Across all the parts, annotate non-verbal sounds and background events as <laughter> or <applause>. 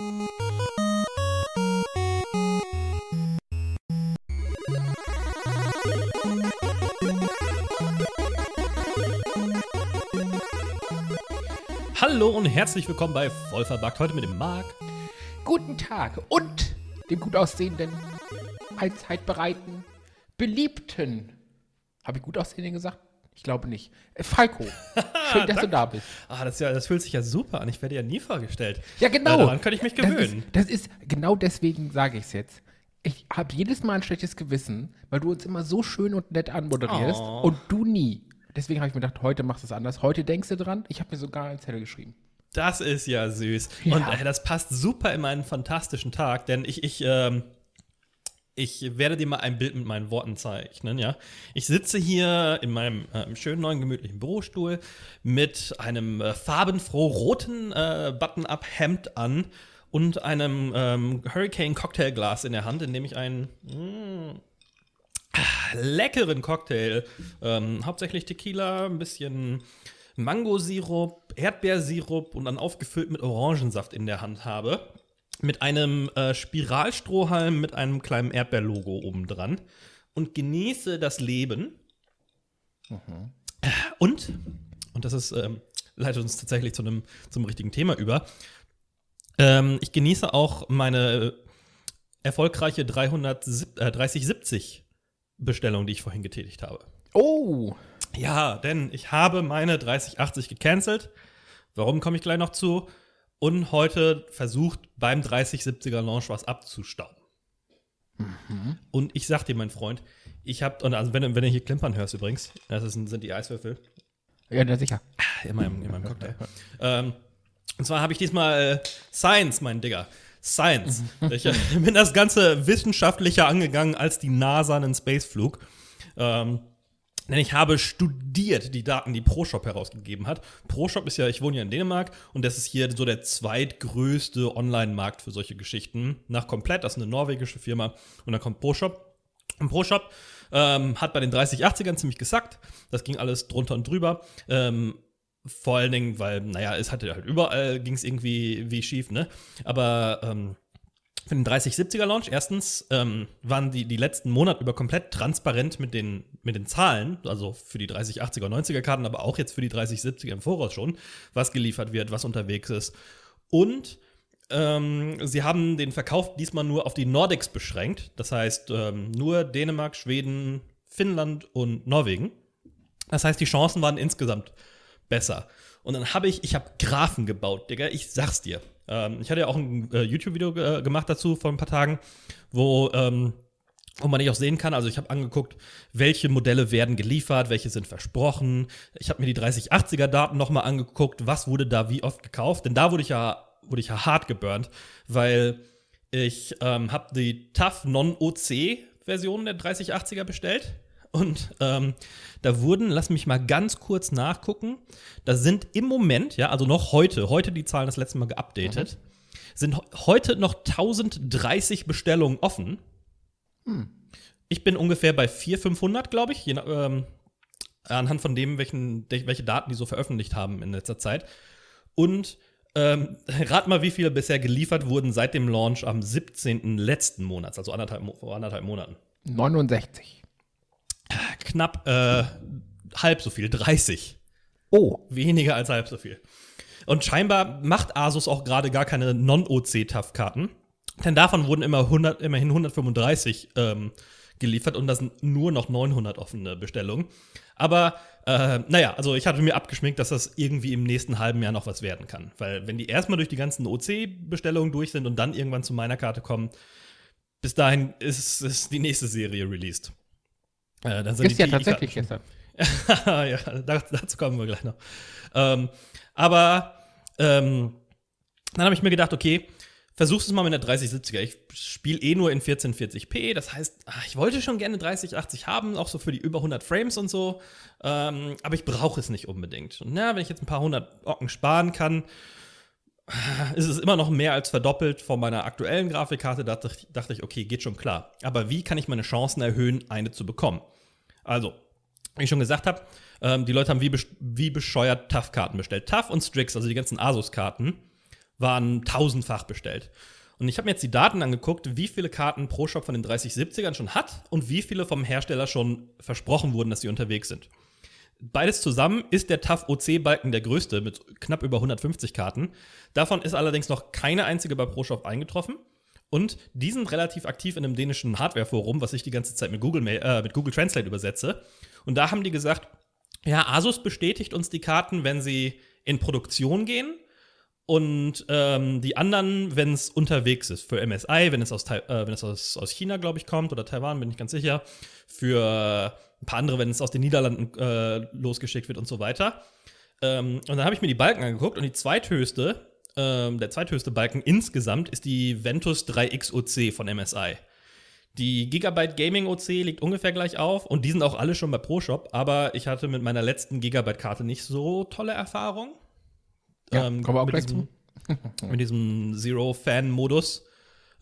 Hallo und herzlich willkommen bei Vollverbackt. Heute mit dem Marc. Guten Tag und dem gut aussehenden, allzeit bereiten, beliebten. Habe ich gut aussehenden gesagt? Ich glaube nicht. Äh, Falco, <laughs> schön, dass du da bist. Ah, das, ja, das fühlt sich ja super an. Ich werde ja nie vorgestellt. Ja, genau. Äh, daran könnte ich mich gewöhnen. Das ist, das ist genau deswegen sage ich es jetzt. Ich habe jedes Mal ein schlechtes Gewissen, weil du uns immer so schön und nett anmoderierst Oh. und du nie. Deswegen habe ich mir gedacht, heute machst du es anders. Heute denkst du dran. Ich habe mir sogar einen Zettel geschrieben. Das ist ja süß. Ja. Und äh, das passt super in meinen fantastischen Tag, denn ich, ich, ähm, ich werde dir mal ein Bild mit meinen Worten zeichnen, ja. Ich sitze hier in meinem ähm, schönen neuen gemütlichen Bürostuhl mit einem äh, farbenfroh roten äh, Button-up-Hemd an und einem ähm, Hurricane-Cocktailglas in der Hand, in dem ich einen mm, leckeren Cocktail, ähm, hauptsächlich Tequila, ein bisschen Mangosirup, Erdbeersirup und dann aufgefüllt mit Orangensaft in der Hand habe. Mit einem äh, Spiralstrohhalm mit einem kleinen Erdbeerlogo oben dran und genieße das Leben. Und, und das ist, ähm, leitet uns tatsächlich zu einem zum richtigen Thema über. Ähm, ich genieße auch meine erfolgreiche 300, äh, 3070 Bestellung, die ich vorhin getätigt habe. Oh, Ja, denn ich habe meine 3080 gecancelt. Warum komme ich gleich noch zu? Und heute versucht beim 3070er Launch was abzustauben. Und ich sag dir, mein Freund, ich habe, und also wenn, du- wenn du hier klimpern hörst übrigens, das ist, sind die Eiswürfel ja, na sicher. in meinem, in meinem Cocktail. ähm, und zwar habe ich diesmal äh, Science, mein Digger. Science. ich äh, bin das Ganze wissenschaftlicher angegangen als die NASA einen Spaceflug. Ähm, denn ich habe studiert die Daten, die ProShop herausgegeben hat. ProShop ist ja, ich wohne ja in Dänemark und das ist hier so der zweitgrößte Online-Markt für solche Geschichten. Nach Komplett, das ist eine norwegische Firma. Und dann kommt ProShop. Und ProShop ähm, hat bei den 3080ern ziemlich gesackt. Das ging alles drunter und drüber. Ähm, vor allen Dingen, weil, naja, es hatte halt überall, ging es irgendwie wie schief, ne? Aber ähm, für den 3070er Launch, erstens ähm, waren die, die letzten Monate über komplett transparent mit den, mit den Zahlen, also für die 3080er und 90er Karten, aber auch jetzt für die 3070er im Voraus schon, was geliefert wird, was unterwegs ist. Und ähm, sie haben den Verkauf diesmal nur auf die Nordics beschränkt. Das heißt, ähm, nur Dänemark, Schweden, Finnland und Norwegen. Das heißt, die Chancen waren insgesamt besser. Und dann habe ich, ich habe Graphen gebaut, Digga, ich sag's dir. Ähm, ich hatte ja auch ein äh, YouTube-Video ge gemacht dazu vor ein paar Tagen, wo, ähm, wo man nicht auch sehen kann. Also ich habe angeguckt, welche Modelle werden geliefert, welche sind versprochen. Ich habe mir die 3080er-Daten nochmal angeguckt, was wurde da wie oft gekauft. Denn da wurde ich ja, wurde ich ja hart geburnt, weil ich ähm, habe die TAF Non-OC-Version der 3080er bestellt. Und ähm, da wurden, lass mich mal ganz kurz nachgucken, da sind im Moment, ja, also noch heute, heute die Zahlen das letzte Mal geupdatet, sind ho- heute noch 1030 Bestellungen offen. Ich bin ungefähr bei 400, 500, glaube ich, je, ähm, anhand von dem, welchen, welche Daten die so veröffentlicht haben in letzter Zeit. Und ähm, <laughs> rat mal, wie viele bisher geliefert wurden seit dem Launch am 17. letzten Monats, also anderthalb, vor anderthalb Monaten. 69. Knapp äh, halb so viel, 30. Oh, Weniger als halb so viel. Und scheinbar macht Asus auch gerade gar keine Non-OC-TAF-Karten. Denn davon wurden immer 100, immerhin 135 ähm, geliefert und das sind nur noch 900 offene Bestellungen. Aber äh, naja, also ich hatte mir abgeschminkt, dass das irgendwie im nächsten halben Jahr noch was werden kann. Weil wenn die erstmal durch die ganzen OC-Bestellungen durch sind und dann irgendwann zu meiner Karte kommen, bis dahin ist, ist die nächste Serie released. Äh, dann sind ist ja die- die tatsächlich gestern. <laughs> ja, da, dazu kommen wir gleich noch. Ähm, aber ähm, dann habe ich mir gedacht, okay, versuch's es mal mit der 3070er. Ich spiele eh nur in 1440p. Das heißt, ach, ich wollte schon gerne 3080 haben, auch so für die über 100 Frames und so. Ähm, aber ich brauche es nicht unbedingt. Und na, wenn ich jetzt ein paar hundert Ocken sparen kann, ist es immer noch mehr als verdoppelt von meiner aktuellen Grafikkarte. Da dachte ich, okay, geht schon klar. Aber wie kann ich meine Chancen erhöhen, eine zu bekommen? Also, wie ich schon gesagt habe, ähm, die Leute haben wie, wie bescheuert TAF-Karten bestellt. TAF und Strix, also die ganzen Asus-Karten, waren tausendfach bestellt. Und ich habe mir jetzt die Daten angeguckt, wie viele Karten ProShop von den 3070ern schon hat und wie viele vom Hersteller schon versprochen wurden, dass sie unterwegs sind. Beides zusammen ist der TAF OC-Balken der größte mit knapp über 150 Karten. Davon ist allerdings noch keine einzige bei ProShop eingetroffen. Und die sind relativ aktiv in einem dänischen Hardware-Forum, was ich die ganze Zeit mit Google, äh, mit Google Translate übersetze. Und da haben die gesagt, ja, Asus bestätigt uns die Karten, wenn sie in Produktion gehen. Und ähm, die anderen, wenn es unterwegs ist. Für MSI, wenn es aus, äh, wenn es aus, aus China, glaube ich, kommt, oder Taiwan, bin ich ganz sicher. Für ein paar andere, wenn es aus den Niederlanden äh, losgeschickt wird und so weiter. Ähm, und dann habe ich mir die Balken angeguckt und die zweithöchste ähm, der zweithöchste Balken insgesamt ist die Ventus 3X OC von MSI. Die Gigabyte Gaming OC liegt ungefähr gleich auf und die sind auch alle schon bei ProShop, aber ich hatte mit meiner letzten Gigabyte-Karte nicht so tolle Erfahrung. Ja, ähm, kommen wir auch gleich diesem, zu. <laughs> mit diesem Zero-Fan-Modus.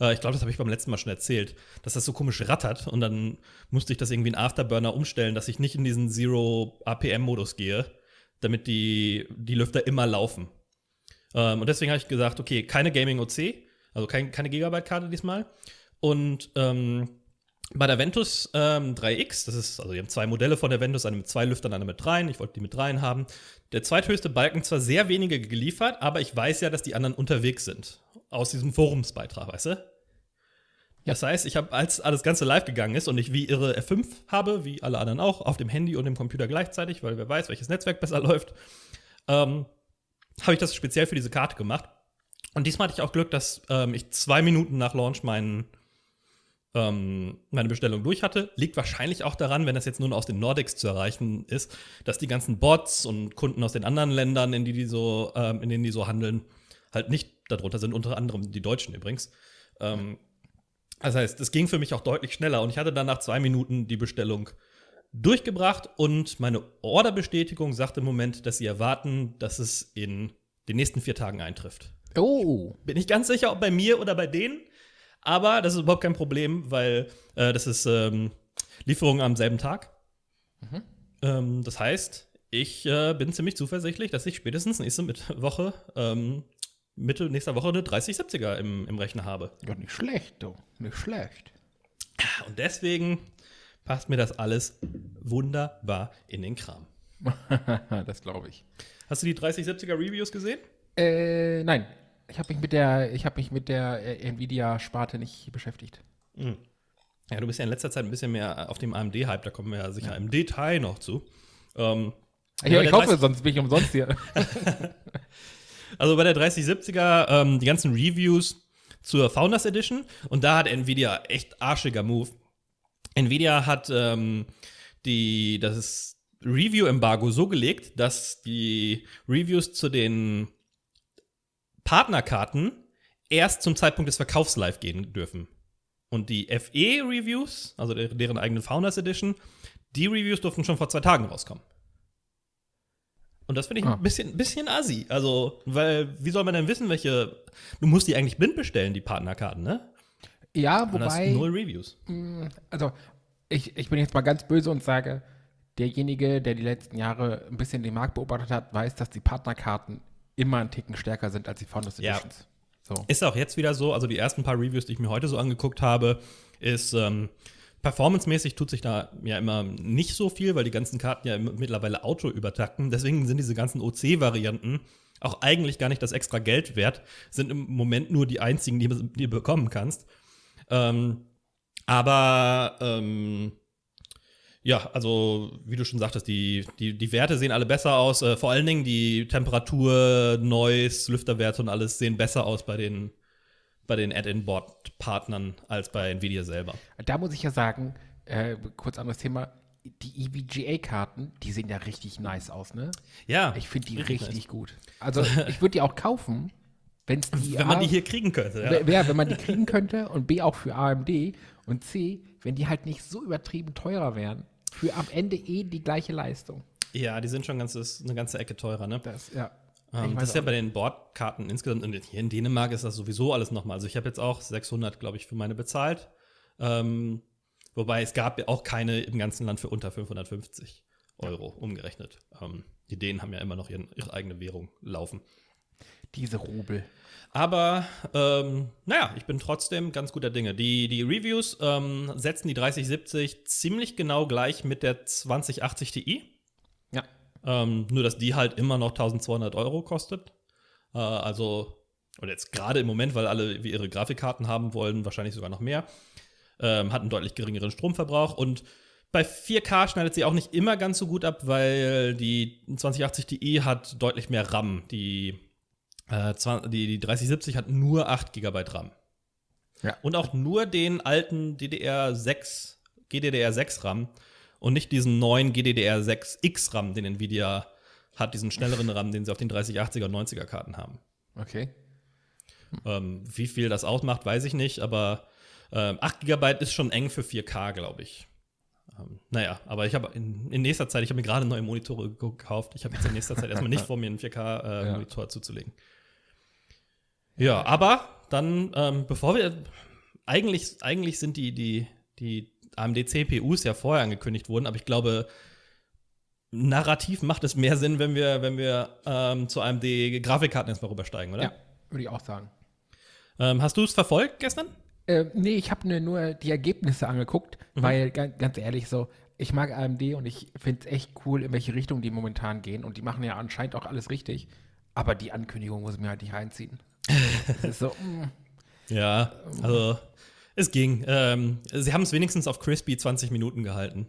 Äh, ich glaube, das habe ich beim letzten Mal schon erzählt, dass das so komisch rattert und dann musste ich das irgendwie in Afterburner umstellen, dass ich nicht in diesen Zero-APM-Modus gehe, damit die, die Lüfter immer laufen. Ähm, und deswegen habe ich gesagt, okay, keine Gaming OC, also kein, keine Gigabyte-Karte diesmal. Und ähm, bei der Ventus ähm, 3X, das ist, also wir haben zwei Modelle von der Ventus, eine mit zwei Lüftern, eine mit dreien. Ich wollte die mit dreien haben. Der zweithöchste Balken zwar sehr wenige geliefert, aber ich weiß ja, dass die anderen unterwegs sind. Aus diesem Forumsbeitrag, weißt du? Das heißt, ich habe, als alles Ganze live gegangen ist und ich wie irre F5 habe, wie alle anderen auch, auf dem Handy und dem Computer gleichzeitig, weil wer weiß, welches Netzwerk besser <laughs> läuft, ähm, habe ich das speziell für diese Karte gemacht. Und diesmal hatte ich auch Glück, dass ähm, ich zwei Minuten nach Launch meinen, ähm, meine Bestellung durch hatte. Liegt wahrscheinlich auch daran, wenn das jetzt nur aus den Nordics zu erreichen ist, dass die ganzen Bots und Kunden aus den anderen Ländern, in, die die so, ähm, in denen die so handeln, halt nicht darunter sind, unter anderem die Deutschen übrigens. Ähm, das heißt, es ging für mich auch deutlich schneller und ich hatte dann nach zwei Minuten die Bestellung durchgebracht und meine Orderbestätigung sagt im Moment, dass sie erwarten, dass es in den nächsten vier Tagen eintrifft. Oh. Bin ich ganz sicher, ob bei mir oder bei denen. Aber das ist überhaupt kein Problem, weil äh, das ist ähm, Lieferung am selben Tag. Mhm. Ähm, das heißt, ich äh, bin ziemlich zuversichtlich, dass ich spätestens nächste Woche, ähm, Mitte nächster Woche eine 3070er im, im Rechner habe. Ja, nicht schlecht, du. Nicht schlecht. Und deswegen passt mir das alles wunderbar in den Kram. <laughs> das glaube ich. Hast du die 3070er Reviews gesehen? Äh, nein. Ich habe mich mit der, ich habe mich mit der äh, Nvidia-Sparte nicht beschäftigt. Mhm. Ja, du bist ja in letzter Zeit ein bisschen mehr auf dem AMD-Hype, da kommen wir ja sicher ja. im Detail noch zu. Ähm, ja, ich hoffe, sonst bin ich umsonst hier. <laughs> also bei der 3070er, ähm, die ganzen Reviews zur Founders Edition und da hat Nvidia echt arschiger Move. Nvidia hat ähm, die, das Review-Embargo so gelegt, dass die Reviews zu den Partnerkarten erst zum Zeitpunkt des Verkaufs live gehen dürfen. Und die FE-Reviews, also deren eigene Founders Edition, die Reviews durften schon vor zwei Tagen rauskommen. Und das finde ich ah. ein bisschen, bisschen assi. Also, weil, wie soll man denn wissen, welche. Du musst die eigentlich blind bestellen, die Partnerkarten, ne? Ja, wobei. null Reviews. Mm, also, ich, ich bin jetzt mal ganz böse und sage, derjenige, der die letzten Jahre ein bisschen den Markt beobachtet hat, weiß, dass die Partnerkarten immer einen Ticken stärker sind als die Founders Editions. Ja. So. Ist auch jetzt wieder so. Also, die ersten paar Reviews, die ich mir heute so angeguckt habe, ist. Ähm, Performance-mäßig tut sich da ja immer nicht so viel, weil die ganzen Karten ja mittlerweile Auto übertakten. Deswegen sind diese ganzen OC-Varianten auch eigentlich gar nicht das extra Geld wert, sind im Moment nur die einzigen, die, die du bekommen kannst. Ähm, aber ähm, ja, also wie du schon sagtest, die, die, die Werte sehen alle besser aus. Äh, vor allen Dingen die Temperatur, Noise, Lüfterwerte und alles sehen besser aus bei den, bei den Add-in-Board-Partnern als bei Nvidia selber. Da muss ich ja sagen, äh, kurz anderes Thema, die EVGA-Karten, die sehen ja richtig nice aus, ne? Ja. Ich finde die richtig, richtig gut. Also ich würde die auch kaufen, Wenn's die wenn man die hier kriegen könnte, ja. ja. Wenn man die kriegen könnte und B auch für AMD und C, wenn die halt nicht so übertrieben teurer wären. Für am Ende eh die gleiche Leistung. Ja, die sind schon ganz, eine ganze Ecke teurer, ne? Das, ja. Ähm, das ist ja bei den Bordkarten insgesamt, und hier in Dänemark ist das sowieso alles nochmal. Also ich habe jetzt auch 600, glaube ich, für meine bezahlt. Ähm, wobei es gab ja auch keine im ganzen Land für unter 550 Euro umgerechnet. Ähm, die Dänen haben ja immer noch ihren, ihre eigene Währung laufen. Diese Rubel. Aber ähm, naja, ich bin trotzdem ganz guter Dinge. Die, die Reviews ähm, setzen die 3070 ziemlich genau gleich mit der 2080 Ti. Ja. Ähm, nur, dass die halt immer noch 1200 Euro kostet. Äh, also, oder jetzt gerade im Moment, weil alle wie ihre Grafikkarten haben wollen, wahrscheinlich sogar noch mehr. Ähm, hat einen deutlich geringeren Stromverbrauch und bei 4K schneidet sie auch nicht immer ganz so gut ab, weil die 2080 Ti hat deutlich mehr RAM. Die, äh, die, die 3070 hat nur 8 GB RAM. Ja. Und auch nur den alten DDR6, GDDR6 RAM und nicht diesen neuen GDDR6X RAM, den Nvidia hat, diesen schnelleren RAM, den sie auf den 3080er und 90er Karten haben. Okay. Ähm, wie viel das ausmacht, weiß ich nicht, aber ähm, 8 GB ist schon eng für 4K, glaube ich. Ähm, naja, aber ich habe in, in, nächster Zeit, ich habe mir gerade neue Monitore gekauft. Ich habe jetzt in nächster Zeit erstmal nicht <laughs> vor, mir einen 4K-Monitor äh, ja. zuzulegen. Ja, aber dann, ähm, bevor wir, eigentlich, eigentlich sind die, die, die AMD-CPUs ja vorher angekündigt worden, aber ich glaube, narrativ macht es mehr Sinn, wenn wir, wenn wir ähm, zu AMD-Grafikkarten erstmal rübersteigen, oder? Ja, würde ich auch sagen. Ähm, hast du es verfolgt gestern? Äh, nee, ich habe mir nur die Ergebnisse angeguckt, mhm. weil ganz, ganz ehrlich so, ich mag AMD und ich finde es echt cool, in welche Richtung die momentan gehen. Und die machen ja anscheinend auch alles richtig. Aber die Ankündigung muss ich mir halt nicht reinziehen. So. Mm. Ja, also es ging. Ähm, sie haben es wenigstens auf Crispy 20 Minuten gehalten.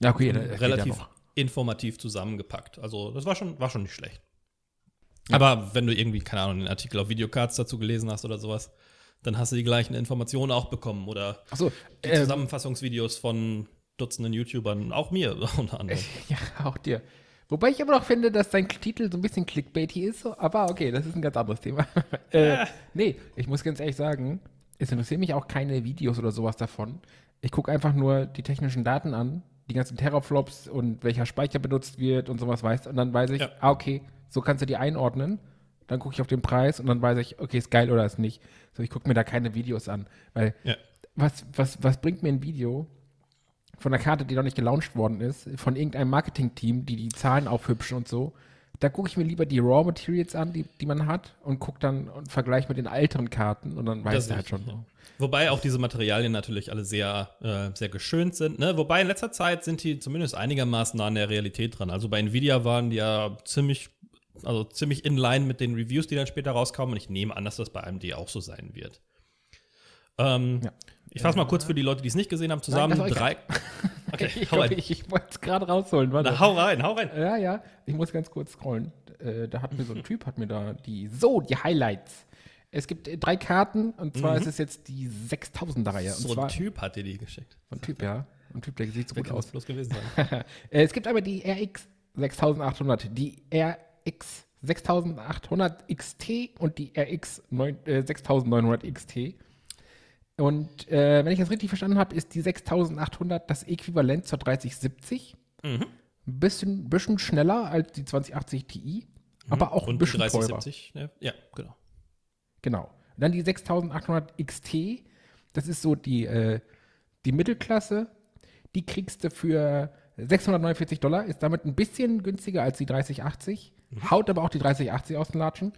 Ja, okay, relativ ja informativ zusammengepackt. Also das war schon, war schon nicht schlecht. Ja. Aber wenn du irgendwie, keine Ahnung, einen Artikel auf Videocards dazu gelesen hast oder sowas, dann hast du die gleichen Informationen auch bekommen. Oder so, die äh, Zusammenfassungsvideos von Dutzenden YouTubern, auch mir <laughs> unter anderem. <laughs> Ja, auch dir. Wobei ich aber noch finde, dass dein Titel so ein bisschen clickbaity ist, aber okay, das ist ein ganz anderes Thema. <laughs> äh, nee, ich muss ganz ehrlich sagen, es interessieren mich auch keine Videos oder sowas davon. Ich gucke einfach nur die technischen Daten an, die ganzen Teraflops und welcher Speicher benutzt wird und sowas weißt. Und dann weiß ich, ja. ah, okay, so kannst du die einordnen. Dann gucke ich auf den Preis und dann weiß ich, okay, ist geil oder ist nicht. So, ich gucke mir da keine Videos an. Weil ja. was, was, was bringt mir ein Video von einer Karte, die noch nicht gelauncht worden ist, von irgendeinem Marketing-Team, die die Zahlen aufhübschen und so? Da gucke ich mir lieber die Raw Materials an, die, die man hat, und gucke dann und vergleiche mit den älteren Karten und dann weiß ich halt schon. Ja. Wobei auch diese Materialien natürlich alle sehr, äh, sehr geschönt sind. Ne? Wobei in letzter Zeit sind die zumindest einigermaßen nah an der Realität dran. Also bei Nvidia waren die ja ziemlich also ziemlich in line mit den Reviews, die dann später rauskommen. Und ich nehme an, dass das bei AMD auch so sein wird. Ähm, ja. Ich fasse mal kurz für die Leute, die es nicht gesehen haben, zusammen. Nein, drei. <laughs> Okay, ich, hau rein. ich, ich wollte es gerade rausholen. Warte. Na, hau rein, hau rein. Ja, ja. Ich muss ganz kurz scrollen. Äh, da hat mir so ein <laughs> Typ, hat mir da die, so, die Highlights. Es gibt äh, drei Karten und zwar mhm. ist es jetzt die 6000er-Reihe. So ein Typ hat dir die geschickt. So ein Typ, ja. Ein Typ, der sieht so Wer gut aus. bloß gewesen sein. <laughs> Äh, es gibt aber die RX 6800, die RX 6800 XT und die RX 9, äh, 6900 XT. Und äh, wenn ich das richtig verstanden habe, ist die 6800 das Äquivalent zur 3070. Mhm. Ein bisschen, bisschen schneller als die 2080 Ti, mhm. aber auch und ein bisschen 3070, teurer. Ja, genau. Genau. Und dann die 6800 XT, das ist so die, äh, die Mittelklasse. Die kriegst du für 649 Dollar, ist damit ein bisschen günstiger als die 3080. Mhm. Haut aber auch die 3080 aus den Latschen.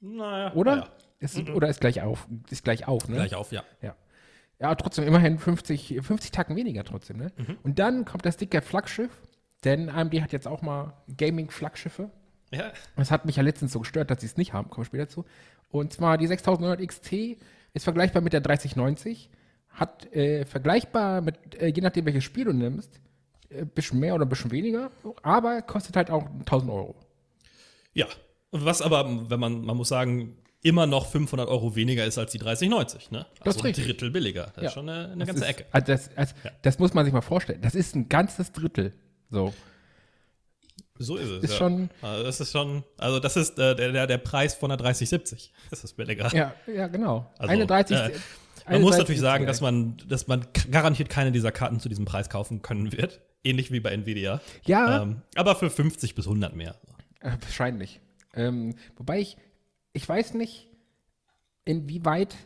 Naja. Oder? Ja. Ist, mhm. Oder ist gleich auf? Ist gleich auf, ne? Gleich auf, ja. Ja. Ja, trotzdem immerhin 50, 50 Tacken weniger trotzdem, ne? Mhm. Und dann kommt das dicke Flaggschiff, denn AMD hat jetzt auch mal Gaming-Flaggschiffe. Ja. Das hat mich ja letztens so gestört, dass sie es nicht haben, kommen wir später zu. Und zwar die 6900 XT ist vergleichbar mit der 3090, hat äh, vergleichbar mit, äh, je nachdem welches Spiel du nimmst, ein äh, bisschen mehr oder ein bisschen weniger, aber kostet halt auch 1000 Euro. Ja, was aber, wenn man, man muss sagen, immer noch 500 Euro weniger ist als die 3090, ne? Also das ist ein Drittel billiger. Das ja. ist schon eine, eine ganze ist, Ecke. Also das, also ja. das, muss man sich mal vorstellen. Das ist ein ganzes Drittel. So. So ist es. Ist ja. schon, also das ist schon, also das ist äh, der, der Preis von der 3070. Das ist billiger. Ja, ja, genau. Also, eine 30. Äh, man muss natürlich sagen, dass man, dass man garantiert keine dieser Karten zu diesem Preis kaufen können wird. Ähnlich wie bei Nvidia. Ja. Ähm, aber für 50 bis 100 mehr. Äh, wahrscheinlich. Ähm, wobei ich, ich weiß nicht, inwieweit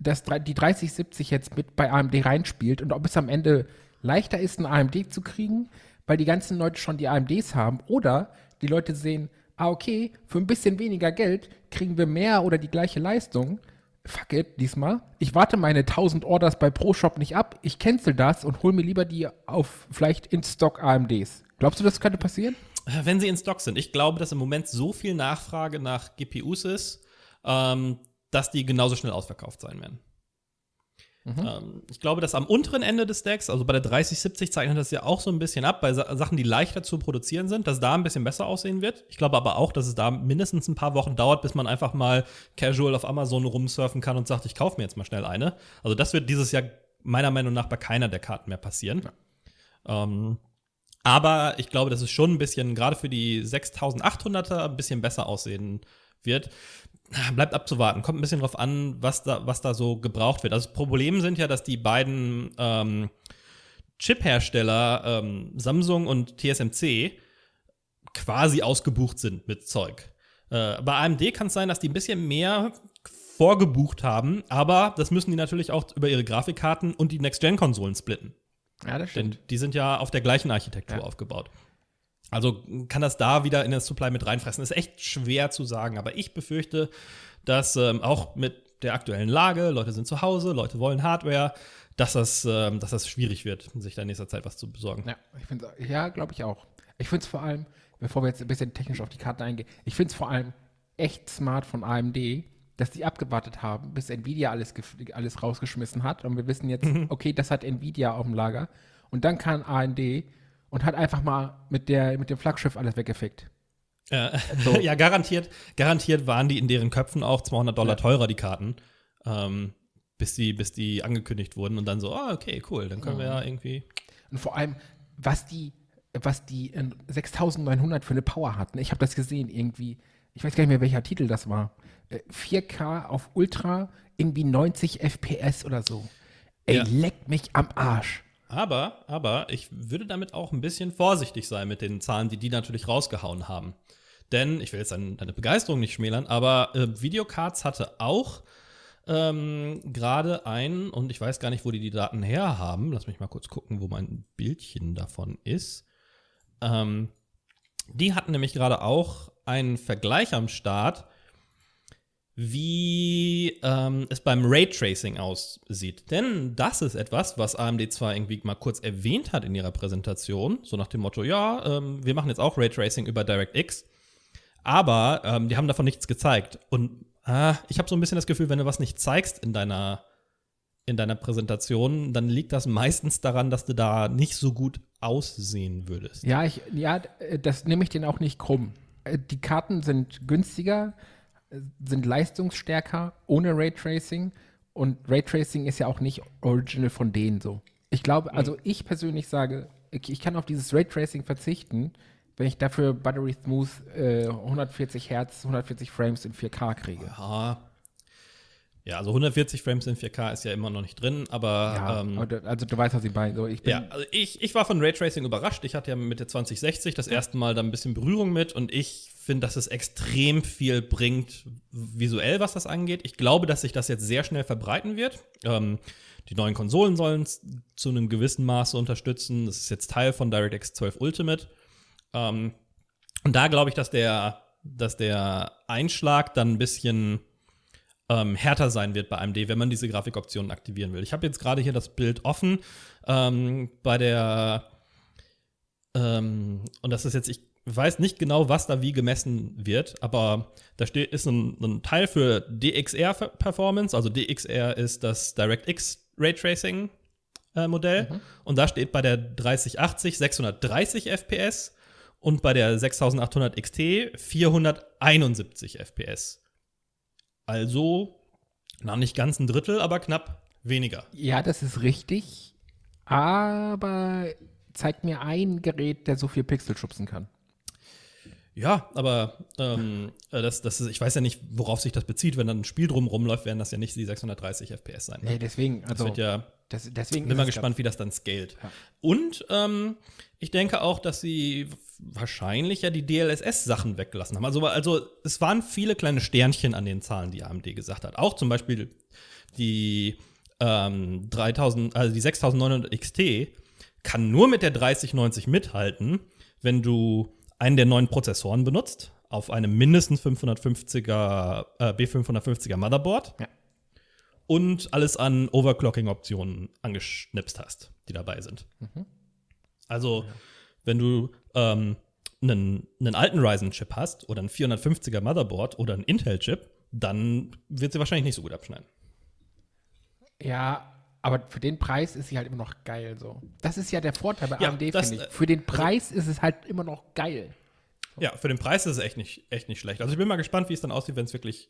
das, die 3070 jetzt mit bei AMD reinspielt und ob es am Ende leichter ist, ein AMD zu kriegen, weil die ganzen Leute schon die AMDs haben oder die Leute sehen, ah, okay, für ein bisschen weniger Geld kriegen wir mehr oder die gleiche Leistung. Fuck it, diesmal. Ich warte meine 1000 Orders bei ProShop nicht ab. Ich cancel das und hol mir lieber die auf vielleicht in Stock AMDs. Glaubst du, das könnte passieren? Wenn sie in Stock sind. Ich glaube, dass im Moment so viel Nachfrage nach GPUs ist, ähm, dass die genauso schnell ausverkauft sein werden. Mhm. Ähm, ich glaube, dass am unteren Ende des Decks, also bei der 3070 zeichnet das ja auch so ein bisschen ab, bei Sa Sachen, die leichter zu produzieren sind, dass da ein bisschen besser aussehen wird. Ich glaube aber auch, dass es da mindestens ein paar Wochen dauert, bis man einfach mal casual auf Amazon rumsurfen kann und sagt, ich kaufe mir jetzt mal schnell eine. Also das wird dieses Jahr meiner Meinung nach bei keiner der Karten mehr passieren. Ja. Ähm, aber ich glaube, dass es schon ein bisschen, gerade für die 6800er, ein bisschen besser aussehen wird. Bleibt abzuwarten. Kommt ein bisschen drauf an, was da, was da so gebraucht wird. Also das Problem sind ja, dass die beiden ähm, Chip-Hersteller ähm, Samsung und TSMC quasi ausgebucht sind mit Zeug. Äh, bei AMD kann es sein, dass die ein bisschen mehr vorgebucht haben, aber das müssen die natürlich auch über ihre Grafikkarten und die Next-Gen-Konsolen splitten. Ja, das stimmt. Denn die sind ja auf der gleichen Architektur ja. aufgebaut. Also kann das da wieder in das Supply mit reinfressen. Ist echt schwer zu sagen, aber ich befürchte, dass ähm, auch mit der aktuellen Lage, Leute sind zu Hause, Leute wollen Hardware, dass das, ähm, dass das schwierig wird, sich da in nächster Zeit was zu besorgen. Ja, ich finde ja, glaube ich auch. Ich finde es vor allem, bevor wir jetzt ein bisschen technisch auf die Karten eingehen, ich finde es vor allem echt smart von AMD, dass die abgewartet haben, bis Nvidia alles, alles rausgeschmissen hat. Und wir wissen jetzt, mhm. okay, das hat Nvidia auf dem Lager. Und dann kann AMD und hat einfach mal mit, der, mit dem Flaggschiff alles weggefickt. Ja, so. <laughs> ja, garantiert, garantiert waren die in deren Köpfen auch 200 Dollar ja. teurer, die Karten. Ähm, bis die, bis die angekündigt wurden und dann so, ah, oh, okay, cool, dann können mhm. wir ja irgendwie. Und vor allem, was die, was die 6900 für eine Power hatten, ich habe das gesehen, irgendwie, ich weiß gar nicht mehr, welcher Titel das war. 4K äh, auf Ultra, irgendwie 90 FPS oder so. Ey, ja. leckt mich am Arsch. Aber, aber ich würde damit auch ein bisschen vorsichtig sein mit den Zahlen, die die natürlich rausgehauen haben. Denn, ich will jetzt deine, deine Begeisterung nicht schmälern, aber äh, Videocards hatte auch ähm, gerade ein, und ich weiß gar nicht, wo die die Daten her haben. Lass mich mal kurz gucken, wo mein Bildchen davon ist. Ähm, die hatten nämlich gerade auch einen Vergleich am Start wie ähm, es beim Raytracing aussieht. Denn das ist etwas, was AMD zwar irgendwie mal kurz erwähnt hat in ihrer Präsentation, so nach dem Motto, ja, ähm, wir machen jetzt auch Raytracing über DirectX, aber ähm, die haben davon nichts gezeigt. Und äh, ich habe so ein bisschen das Gefühl, wenn du was nicht zeigst in deiner, in deiner Präsentation, dann liegt das meistens daran, dass du da nicht so gut aussehen würdest. Ja, ich, ja das nehme ich denen auch nicht krumm. Äh, die Karten sind günstiger sind leistungsstärker ohne Raytracing und Raytracing ist ja auch nicht original von denen so. Ich glaube, also ich persönlich sage, ich kann auf dieses Raytracing verzichten, wenn ich dafür Buttery Smooth äh, 140 Hertz, 140 Frames in 4K kriege. Ja. Ja, also 140 Frames in 4K ist ja immer noch nicht drin, aber. Ja, ähm, aber also du weißt, was ich meine. So, ich ja, also ich, ich war von Raytracing überrascht. Ich hatte ja mit der 2060 das erste Mal da ein bisschen Berührung mit und ich finde, dass es extrem viel bringt, visuell, was das angeht. Ich glaube, dass sich das jetzt sehr schnell verbreiten wird. Ähm, die neuen Konsolen sollen es zu einem gewissen Maße unterstützen. Das ist jetzt Teil von DirectX 12 Ultimate. Ähm, und da glaube ich, dass der, dass der Einschlag dann ein bisschen ähm, härter sein wird bei AMD, wenn man diese Grafikoptionen aktivieren will. Ich habe jetzt gerade hier das Bild offen. Ähm, bei der ähm, und das ist jetzt, ich weiß nicht genau, was da wie gemessen wird, aber da steht, ist ein, ein Teil für DXR-Performance. Also DXR ist das DirectX Raytracing äh, Modell. Mhm. Und da steht bei der 3080 630 FPS und bei der 6800 XT 471 FPS. Also, na, nicht ganz ein Drittel, aber knapp weniger. Ja, das ist richtig. Aber zeigt mir ein Gerät, der so viel Pixel schubsen kann. Ja, aber ähm, äh, das, das ist, ich weiß ja nicht, worauf sich das bezieht. Wenn dann ein Spiel drum rumläuft, werden das ja nicht die 630 FPS sein. Ne? Nee, deswegen. Also, das wird ja. Das, deswegen bin mal gespannt, wie das dann scaled. Ja. Und ähm, ich denke auch, dass sie wahrscheinlich ja die DLSS-Sachen weggelassen haben. Also, also es waren viele kleine Sternchen an den Zahlen, die AMD gesagt hat. Auch zum Beispiel die ähm, 3000, also die 6900 XT kann nur mit der 3090 mithalten, wenn du einen der neuen Prozessoren benutzt, auf einem mindestens 550er, äh, B550er Motherboard Ja. und alles an Overclocking-Optionen angeschnipst hast, die dabei sind. Also, wenn du ähm, einen, einen alten Ryzen-Chip hast oder einen 450er Motherboard oder einen Intel-Chip, dann wird sie wahrscheinlich nicht so gut abschneiden. Ja, aber für den Preis ist sie halt immer noch geil so. Das ist ja der Vorteil bei Ja, AMD, finde ich. äh, Für den Preis ist es halt immer noch geil. Ja, für den Preis ist es echt nicht, echt nicht schlecht. Also ich bin mal gespannt, wie es dann aussieht, wenn es wirklich,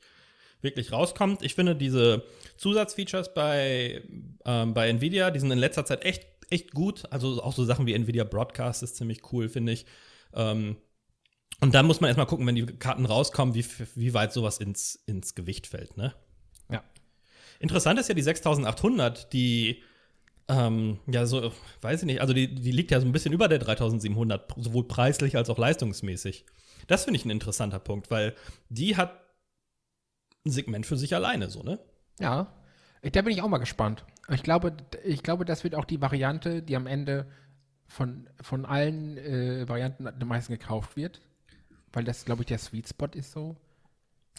wirklich rauskommt. Ich finde diese Zusatzfeatures bei, ähm, bei Nvidia, die sind in letzter Zeit echt, echt gut. Also auch so Sachen wie Nvidia Broadcast ist ziemlich cool, finde ich. Ähm, und dann muss man erstmal gucken, wenn die Karten rauskommen, wie, wie weit sowas ins, ins Gewicht fällt, ne? Interessant ist ja die 6800, die, ähm, ja, so, weiß ich nicht, also die, die liegt ja so ein bisschen über der 3700, sowohl preislich als auch leistungsmäßig. Das finde ich ein interessanter Punkt, weil die hat ein Segment für sich alleine, so, ne? Ja. Da bin ich auch mal gespannt. Ich glaube, ich glaube, das wird auch die Variante, die am Ende von, von allen äh, Varianten am meisten gekauft wird. Weil das, glaube ich, der Sweet Spot ist so.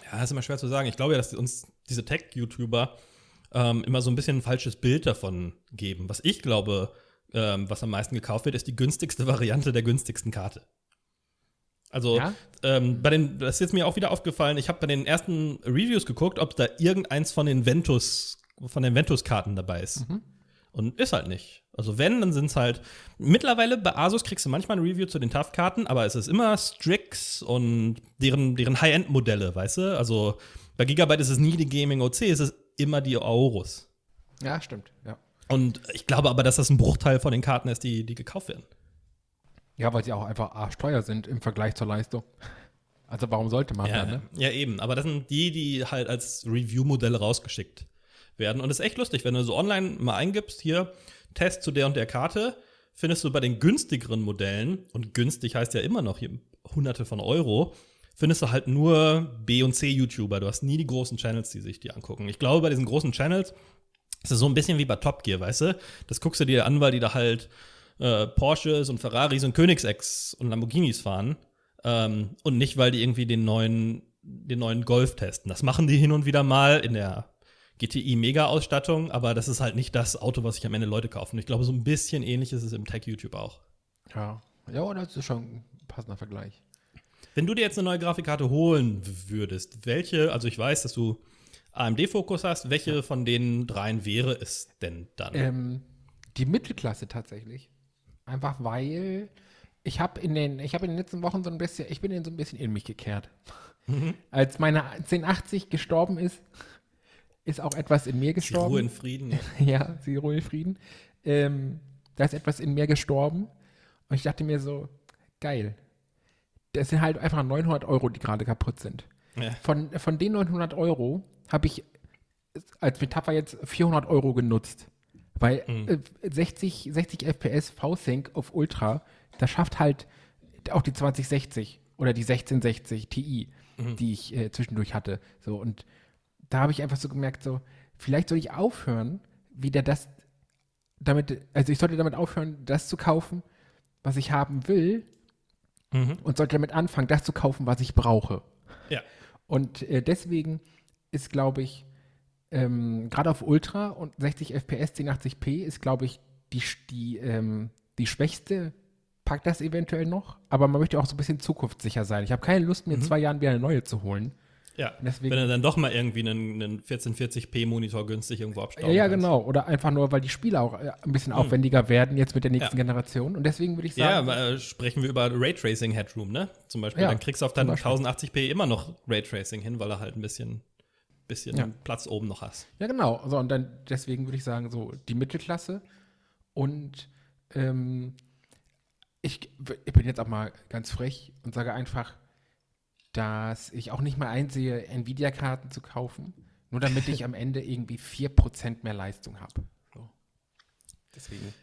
Ja, ist immer schwer zu sagen. Ich glaube ja, dass uns diese Tech-YouTuber ähm, immer so ein bisschen ein falsches Bild davon geben. Was ich glaube, ähm, was am meisten gekauft wird, ist die günstigste <laughs> Variante der günstigsten Karte. Also, Ja? ähm, bei den, das ist jetzt mir auch wieder aufgefallen, ich habe bei den ersten Reviews geguckt, ob da irgendeins von den Ventus, von den Ventus-Karten dabei ist. Und ist halt nicht. Also wenn, dann sind es halt. Mittlerweile bei Asus kriegst du manchmal ein Review zu den TUF-Karten, aber es ist immer Strix und deren, deren High-End-Modelle, weißt du? Also bei Gigabyte ist es nie die Gaming OC, es ist immer die Aorus. Ja, stimmt. Ja. Und ich glaube aber, dass das ein Bruchteil von den Karten ist, die, die gekauft werden. Ja, weil sie auch einfach arschteuer sind im Vergleich zur Leistung. Also warum sollte man Ja, dann, ne? ja, eben. Aber das sind die, die halt als Review-Modelle rausgeschickt werden. Und es ist echt lustig, wenn du so online mal eingibst, hier Test zu der und der Karte, findest du bei den günstigeren Modellen, und günstig heißt ja immer noch hier hunderte von Euro, findest du halt nur B- und C-YouTuber. Du hast nie die großen Channels, die sich die angucken. Ich glaube, bei diesen großen Channels ist es so ein bisschen wie bei Top Gear, weißt du? Das guckst du dir an, weil die da halt äh, Porsches und Ferraris und Königsecks und Lamborghinis fahren. Ähm, und nicht, weil die irgendwie den neuen, den neuen Golf testen. Das machen die hin und wieder mal in der GTI-Mega-Ausstattung, aber das ist halt nicht das Auto, was sich am Ende Leute kaufen. Ich glaube, so ein bisschen ähnlich ist es im Tech-YouTube auch. Ja. Ja, das ist schon ein passender Vergleich. Wenn du dir jetzt eine neue Grafikkarte holen würdest, welche, also ich weiß, dass du AMD-Fokus hast, welche von den dreien wäre es denn dann? Ähm, die Mittelklasse tatsächlich. Einfach weil ich habe in den, ich habe in den letzten Wochen so ein bisschen, ich bin in so ein bisschen in mich gekehrt. <laughs> Als meine 1080 gestorben ist, ist auch etwas in mir gestorben. Ruhe in Frieden. <laughs> ja, sie Ruhe in Frieden. Ähm, da ist etwas in mir gestorben. Und ich dachte mir so, geil. Das sind halt einfach 900 Euro, die gerade kaputt sind. Ja. Von, von den 900 Euro habe ich als Metapher jetzt 400 Euro genutzt. Weil Mhm. äh, 60, 60 FPS V-Sync auf Ultra, das schafft halt auch die 2060 oder die 1660 Ti, Mhm. die ich äh, zwischendurch hatte. So, und da habe ich einfach so gemerkt, so, vielleicht soll ich aufhören, wieder das damit, also ich sollte damit aufhören, das zu kaufen, was ich haben will, Mhm. und sollte damit anfangen, das zu kaufen, was ich brauche. Ja. Und äh, deswegen ist, glaube ich, ähm, gerade auf Ultra und 60 FPS 1080p ist, glaube ich, die, die, ähm, die schwächste, packt das eventuell noch, aber man möchte auch so ein bisschen zukunftssicher sein. Ich habe keine Lust, mir in zwei Jahren wieder eine neue zu holen. Ja, Deswegen- wenn du dann doch mal irgendwie einen, einen 1440p-Monitor günstig irgendwo Ja, abstauben ja, kannst. genau. Oder einfach nur, weil die Spiele auch äh, ein bisschen aufwendiger werden jetzt mit der nächsten Ja. Generation. Und deswegen würde ich Ja, sagen, aber, äh, sprechen wir über Raytracing Headroom, ne? Zum Beispiel, Ja, dann kriegst du auf deinem Beispiel. 1080p immer noch Raytracing hin, weil du halt ein bisschen, bisschen Ja. Platz oben noch hast. Ja, genau. So, und dann deswegen würde ich sagen, so die Mittelklasse. Und ähm, ich, ich bin jetzt auch mal ganz frech und sage einfach, dass ich auch nicht mal einsehe, Nvidia-Karten zu kaufen, nur damit ich am Ende irgendwie 4% mehr Leistung habe. So. Deswegen.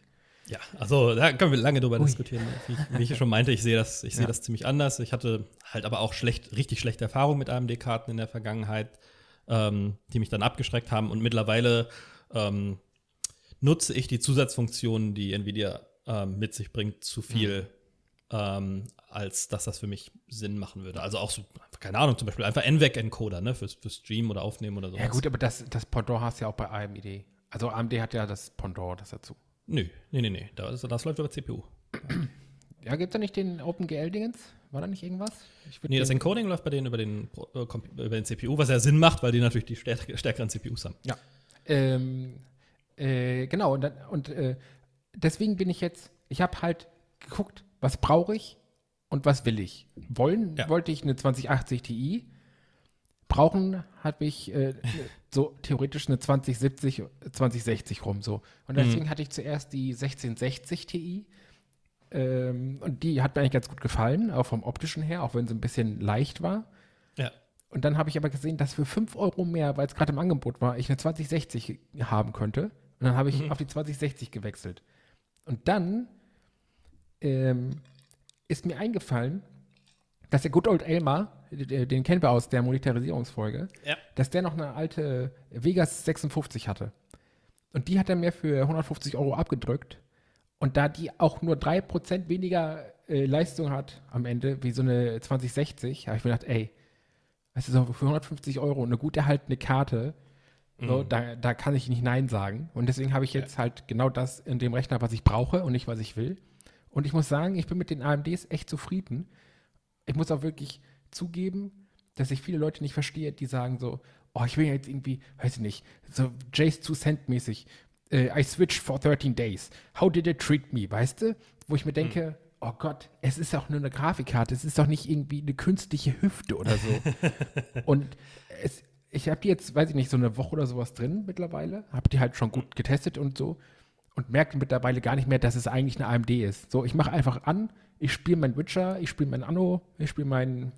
Ja, also da können wir lange drüber Ui. diskutieren. Wie ich, wie ich schon meinte, ich sehe das, ich sehe Ja. das ziemlich anders. Ich hatte halt aber auch schlecht, richtig schlechte Erfahrungen mit AMD-Karten in der Vergangenheit, ähm, die mich dann abgeschreckt haben. Und mittlerweile ähm, nutze ich die Zusatzfunktionen, die Nvidia ähm, mit sich bringt, zu viel ähm, als dass das für mich Sinn machen würde. Also auch so, keine Ahnung, zum Beispiel einfach NVEC-Encoder, ne, für, für Stream oder Aufnehmen oder so. Ja, gut, aber das, das Pendant hast du ja auch bei AMD. Also AMD hat ja das Pendant, das dazu. Nö, nee, nee, nee. Das, das läuft über CPU. Ja, gibt es da nicht den OpenGL-Dingens? War da nicht irgendwas? Nee, das Encoding läuft bei denen über den, äh, über den CPU, was ja Sinn macht, weil die natürlich die stärk stärkeren CPUs haben. Ja. Ähm, äh, genau, und, und äh, deswegen bin ich jetzt, ich habe halt geguckt, was brauche ich und was will ich. Wollen Ja. wollte ich eine 2080 Ti, brauchen habe ich äh, so theoretisch eine 2070, 2060 rum so. Und deswegen hatte ich zuerst die 1660 Ti. Ähm, und die hat mir eigentlich ganz gut gefallen, auch vom optischen her, auch wenn sie ein bisschen leicht war. Ja. Und dann habe ich aber gesehen, dass für 5 Euro mehr, weil es gerade im Angebot war, ich eine 2060 haben könnte. Und dann habe ich auf die 2060 gewechselt. Und dann ähm, ist mir eingefallen, dass der Good Old Elmar, äh, den kennen wir aus der Monetarisierungsfolge, Ja. dass der noch eine alte Vegas 56 hatte. Und die hat er mir für 150 Euro abgedrückt. Und da die auch nur 3% weniger äh, Leistung hat am Ende, wie so eine 2060, habe ich mir gedacht, ey, weißt du, so für 150 Euro eine gut erhaltene Karte, so, da, da kann ich nicht Nein sagen. Und deswegen habe ich jetzt halt genau das in dem Rechner, was ich brauche und nicht, was ich will. Und ich muss sagen, ich bin mit den AMDs echt zufrieden. Ich muss auch wirklich zugeben, dass ich viele Leute nicht verstehe, die sagen so, oh, ich will jetzt irgendwie, weiß ich nicht, so Jace 2 Cent mäßig, äh, I switched for 13 days. How did it treat me, weißt du? Wo ich mir denke, oh Gott, es ist auch nur eine Grafikkarte, es ist doch nicht irgendwie eine künstliche Hüfte oder so. <laughs> Und es, ich habe die jetzt, weiß ich nicht, so eine Woche oder sowas drin mittlerweile, habe die halt schon gut getestet und so und merke mittlerweile gar nicht mehr, dass es eigentlich eine AMD ist. So, ich mache einfach an, ich spiele mein Witcher, ich spiele mein Anno, ich spiele mein,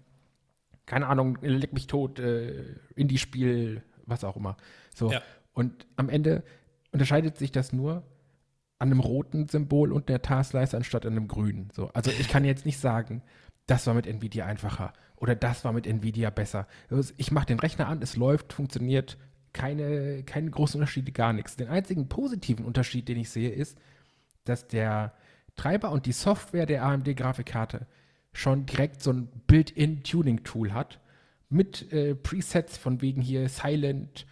keine Ahnung, leck mich tot, äh, Indie-Spiel, was auch immer. So. Ja. Und am Ende unterscheidet sich das nur an einem roten Symbol und der Taskleiste anstatt an einem grünen. So. Also ich kann jetzt nicht sagen, das war mit Nvidia einfacher oder das war mit Nvidia besser. Also Ich mache den Rechner an, es läuft, funktioniert, keine, keine großen Unterschiede, gar nichts. Den einzigen positiven Unterschied, den ich sehe, ist, dass der Treiber und die Software der AMD-Grafikkarte schon direkt so ein Built-in-Tuning-Tool hat mit äh, Presets von wegen hier Silent,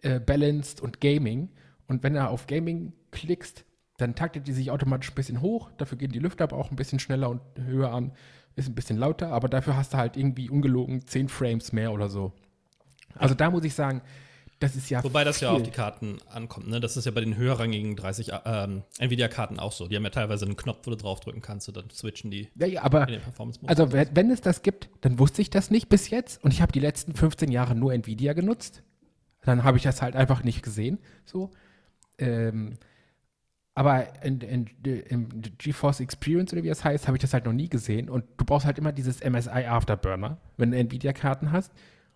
äh, Balanced und Gaming. Und wenn du auf Gaming klickst, dann taktet die sich automatisch ein bisschen hoch. Dafür gehen die Lüfter aber auch ein bisschen schneller und höher an. Ist ein bisschen lauter, aber dafür hast du halt irgendwie ungelogen 10 Frames mehr oder so. Also da muss ich sagen, das ist ja. Wobei das ja viel. auf die Karten ankommt. Ne? Das ist ja bei den höherrangigen 30 ähm, Nvidia-Karten auch so. Die haben ja teilweise einen Knopf, wo du draufdrücken kannst und dann switchen die Ja, ja, aber in den Performance-Modus. Also wenn, wenn es das gibt, dann wusste ich das nicht bis jetzt und ich habe die letzten 15 Jahre nur Nvidia genutzt. Dann habe ich das halt einfach nicht gesehen. So. Ähm, aber in, in, im GeForce Experience oder wie das heißt, habe ich das halt noch nie gesehen. Und du brauchst halt immer dieses MSI Afterburner, wenn du Nvidia-Karten hast.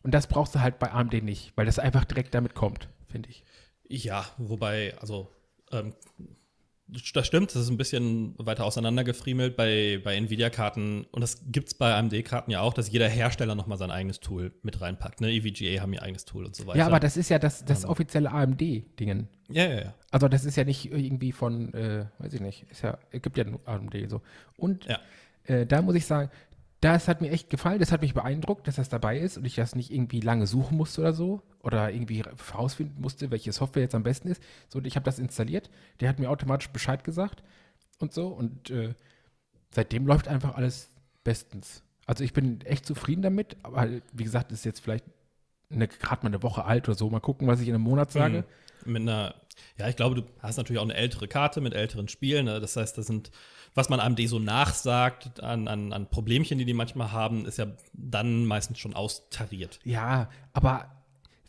Und das brauchst du halt bei AMD nicht, weil das einfach direkt damit kommt, finde ich. Ja, wobei, also, ähm, das stimmt, das ist ein bisschen weiter auseinandergefriemelt bei, bei Nvidia-Karten. Und das gibt es bei AMD-Karten ja auch, dass jeder Hersteller nochmal sein eigenes Tool mit reinpackt. Ne? EVGA haben ihr eigenes Tool und so weiter. Ja, aber das ist ja das, das offizielle AMD-Dingen. Ja, ja, ja. Also das ist ja nicht irgendwie von, äh, weiß ich nicht, ist ja, es gibt ja nur AMD so. Und Ja. äh, da muss ich sagen, das hat mir echt gefallen, das hat mich beeindruckt, dass das dabei ist und ich das nicht irgendwie lange suchen musste oder so oder irgendwie herausfinden musste, welche Software jetzt am besten ist. So, und ich habe das installiert, der hat mir automatisch Bescheid gesagt und so und äh, seitdem läuft einfach alles bestens. Also ich bin echt zufrieden damit, aber wie gesagt, ist jetzt vielleicht gerade mal eine Woche alt oder so. Mal gucken, was ich in einem Monat sage. Mhm. Mit einer, ja, ich glaube, du hast natürlich auch eine ältere Karte mit älteren Spielen. Ne? Das heißt, das sind, was man AMD so nachsagt an, an, an Problemchen, die die manchmal haben, ist ja dann meistens schon austariert. Ja, aber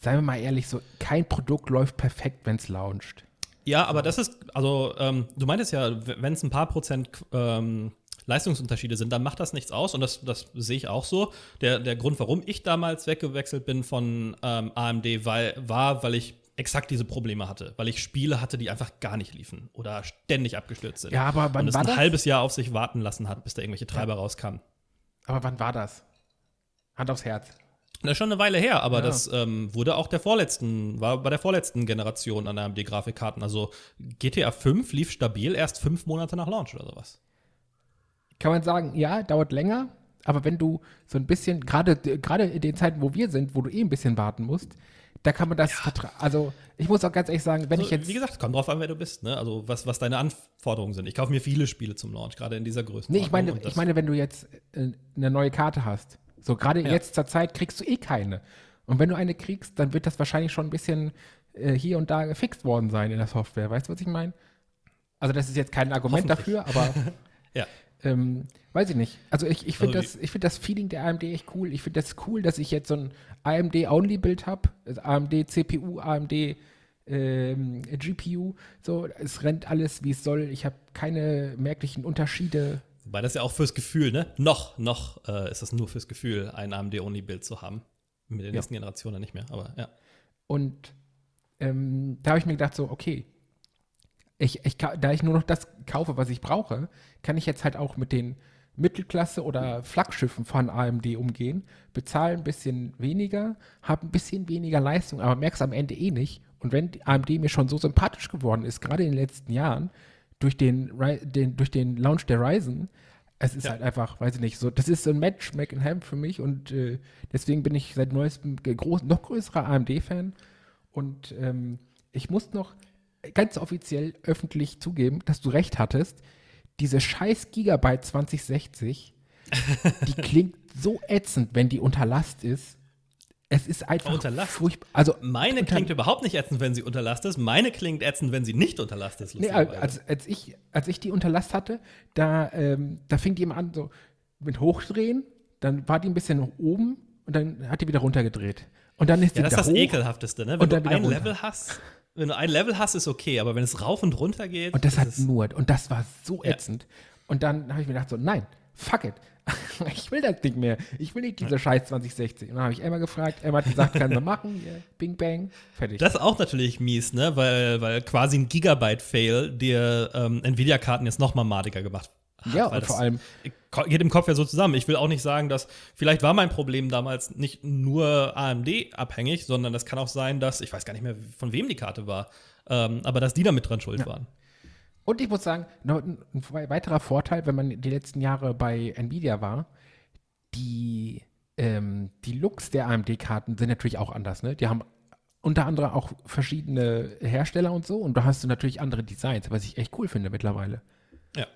seien wir mal ehrlich, so kein Produkt läuft perfekt, wenn es launcht. Ja, aber das ist, also, ähm, du meintest ja, wenn es ein paar Prozent ähm, Leistungsunterschiede sind, dann macht das nichts aus und das, das sehe ich auch so. Der, der Grund, warum ich damals weggewechselt bin von ähm, AMD, weil, war, weil ich exakt diese Probleme hatte, weil ich Spiele hatte, die einfach gar nicht liefen oder ständig abgestürzt sind. Ja, aber wann und es war ein das? halbes Jahr auf sich warten lassen hat, bis da irgendwelche Treiber rauskamen. Aber wann war das? Hand aufs Herz. Das ist schon eine Weile her, aber Ja. das ähm, wurde auch der vorletzten, war bei der vorletzten Generation an AMD-Grafikkarten. Also GTA 5 lief stabil erst fünf Monate nach Launch oder sowas. kann man sagen, ja, dauert länger, aber wenn du so ein bisschen, gerade gerade in den Zeiten, wo wir sind, wo du eh ein bisschen warten musst, da kann man das vertragen. Also, ich muss auch ganz ehrlich sagen, wenn Also, ich jetzt. wie gesagt, kommt drauf an, wer du bist, ne? Also was, was deine Anforderungen sind. Ich kaufe mir viele Spiele zum Launch, gerade in dieser Größe. Nee, ich meine, ich meine, wenn du jetzt äh, eine neue Karte hast, so gerade Ja. jetzt zur Zeit kriegst du eh keine. Und wenn du eine kriegst, dann wird das wahrscheinlich schon ein bisschen äh, hier und da gefixt worden sein in der Software. Weißt du, was ich meine? Also das ist jetzt kein Argument dafür, aber <laughs> Ja. Ähm, weiß ich nicht. Also ich, ich finde Also das, ich finde das Feeling der AMD echt cool. Ich finde das cool, dass ich jetzt so ein AMD-Only-Bild habe. Also AMD CPU, AMD ähm, GPU. So, es rennt alles, wie es soll. Ich habe keine merklichen Unterschiede. Wobei das ja auch fürs Gefühl, ne? Noch, noch äh, ist das nur fürs Gefühl, ein AMD-Only-Bild zu haben. Mit der Ja. nächsten Generation dann nicht mehr, aber ja. Und ähm, da habe ich mir gedacht, so, okay, ich, ich, da ich nur noch das kaufe, was ich brauche, kann ich jetzt halt auch mit den Mittelklasse- oder Flaggschiffen von AMD umgehen, bezahle ein bisschen weniger, habe ein bisschen weniger Leistung, aber merk's am Ende eh nicht. Und wenn AMD mir schon so sympathisch geworden ist, gerade in den letzten Jahren, durch den, den, durch den Launch der Ryzen, es ist Ja. halt einfach, weiß ich nicht, so, das ist so ein Match Ham für mich und äh, deswegen bin ich seit neuestem groß, noch größerer AMD-Fan. Und ähm, ich muss noch ganz offiziell öffentlich zugeben, dass du recht hattest. Diese scheiß Gigabyte 2060, die <laughs> klingt so ätzend, wenn die unter Last ist. Es ist einfach Unter Last? furchtbar. Also Meine klingt überhaupt nicht ätzend, wenn sie unter Last ist. Meine klingt ätzend, wenn sie nicht unter Last ist. Nee, als, als, ich, als ich die unter Last hatte, da, ähm, da fing die immer an, so mit hochdrehen, dann war die ein bisschen oben und dann hat die wieder runtergedreht. Und dann ist ja, die das ist das hoch. Ekelhafteste, ne? Wenn du ein runter. Level hast, wenn du ein Level hast, ist okay, aber wenn es rauf und runter geht, Und das hat nur, und das war so Ja. ätzend. Und dann habe ich mir gedacht, so, nein, fuck it. <laughs> ich will das nicht mehr. Ich will nicht diese scheiß 2060. Und dann habe ich Emma gefragt. Emma hat gesagt, kann sie machen. <laughs> Ja, Bing, bang, fertig. Das ist auch natürlich mies, ne? Weil, weil quasi ein Gigabyte-Fail dir ähm, Nvidia-Karten jetzt noch mal madiger gemacht. Ja, und vor allem, Geht im Kopf ja so zusammen. Ich will auch nicht sagen, dass vielleicht war mein Problem damals nicht nur AMD-abhängig, sondern das kann auch sein, dass, ich weiß gar nicht mehr, von wem die Karte war, ähm, aber dass die da mit dran schuld waren. und ich muss sagen, ein weiterer Vorteil, wenn man die letzten Jahre bei Nvidia war, die, ähm, die Looks der AMD-Karten sind natürlich auch anders. Ne? Die haben unter anderem auch verschiedene Hersteller und so. Und da hast du natürlich andere Designs, was ich echt cool finde mittlerweile. Ja.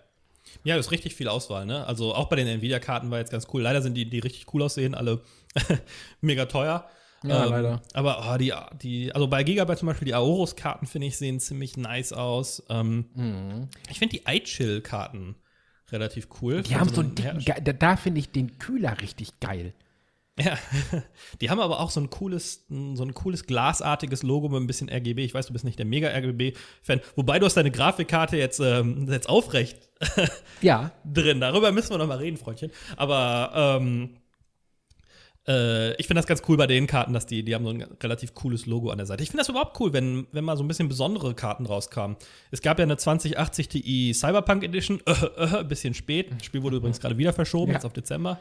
Ja, das ist richtig viel Auswahl, ne? Also auch bei den Nvidia-Karten war jetzt ganz cool. Leider sind die, die richtig cool aussehen, alle <laughs> mega teuer. Ja, leider. Aber oh, die, die, also bei Gigabyte zum Beispiel, die Aorus-Karten, finde ich, sehen ziemlich nice aus. Ähm, Mhm. Ich finde die iChill-Karten relativ cool. Die haben so einen dicken, Her- ge- da, da finde ich den Kühler richtig geil. <laughs> Ja, die haben aber auch so ein cooles, so ein cooles glasartiges Logo mit ein bisschen RGB. Ich weiß, du bist nicht der mega RGB-Fan. Wobei du hast deine Grafikkarte jetzt, ähm, jetzt aufrecht <laughs> Ja, drin. Darüber müssen wir noch mal reden, Freundchen. Aber ähm, äh, ich finde das ganz cool bei den Karten, dass die, die haben so ein relativ cooles Logo an der Seite. Ich finde das überhaupt cool, wenn, wenn mal so ein bisschen besondere Karten rauskamen. Es gab ja eine 2080 Ti Cyberpunk Edition, äh, äh, ein bisschen spät. Das Spiel wurde übrigens gerade wieder verschoben, Ja. jetzt auf Dezember,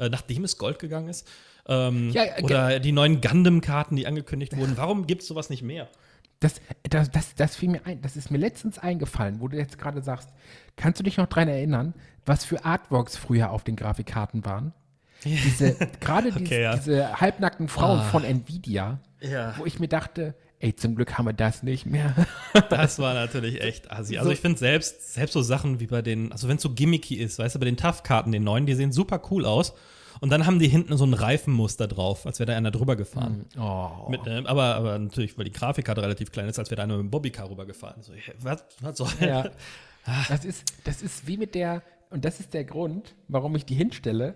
äh, nachdem es Gold gegangen ist. Ähm, Ja, äh, oder die neuen Gundam-Karten, die angekündigt wurden. Warum gibt es sowas nicht mehr? das, das, das, das fiel mir ein, das ist mir letztens eingefallen, wo du jetzt gerade sagst, kannst du dich noch dran erinnern, was für Artworks früher auf den Grafikkarten waren? Diese, gerade <laughs> diese, Okay, ja. diese halbnackten Frauen Ah. von Nvidia, Ja. wo ich mir dachte, ey, zum Glück haben wir das nicht mehr. <laughs> Das war natürlich echt assi. Also So- ich finde selbst, selbst so Sachen wie bei den, also wenn es so gimmicky ist, weißt du, bei den Tough-Karten, den neuen, die sehen super cool aus. Und dann haben die hinten so ein Reifenmuster drauf, als wäre da einer drüber gefahren. Oh. Mit, äh, aber, aber natürlich, weil die Grafikkarte relativ klein ist, als wäre da einer mit dem Bobbycar rübergefahren. So, was, was soll Ja. <laughs> Das ist, das ist wie mit der, und das ist der Grund, warum ich die hinstelle,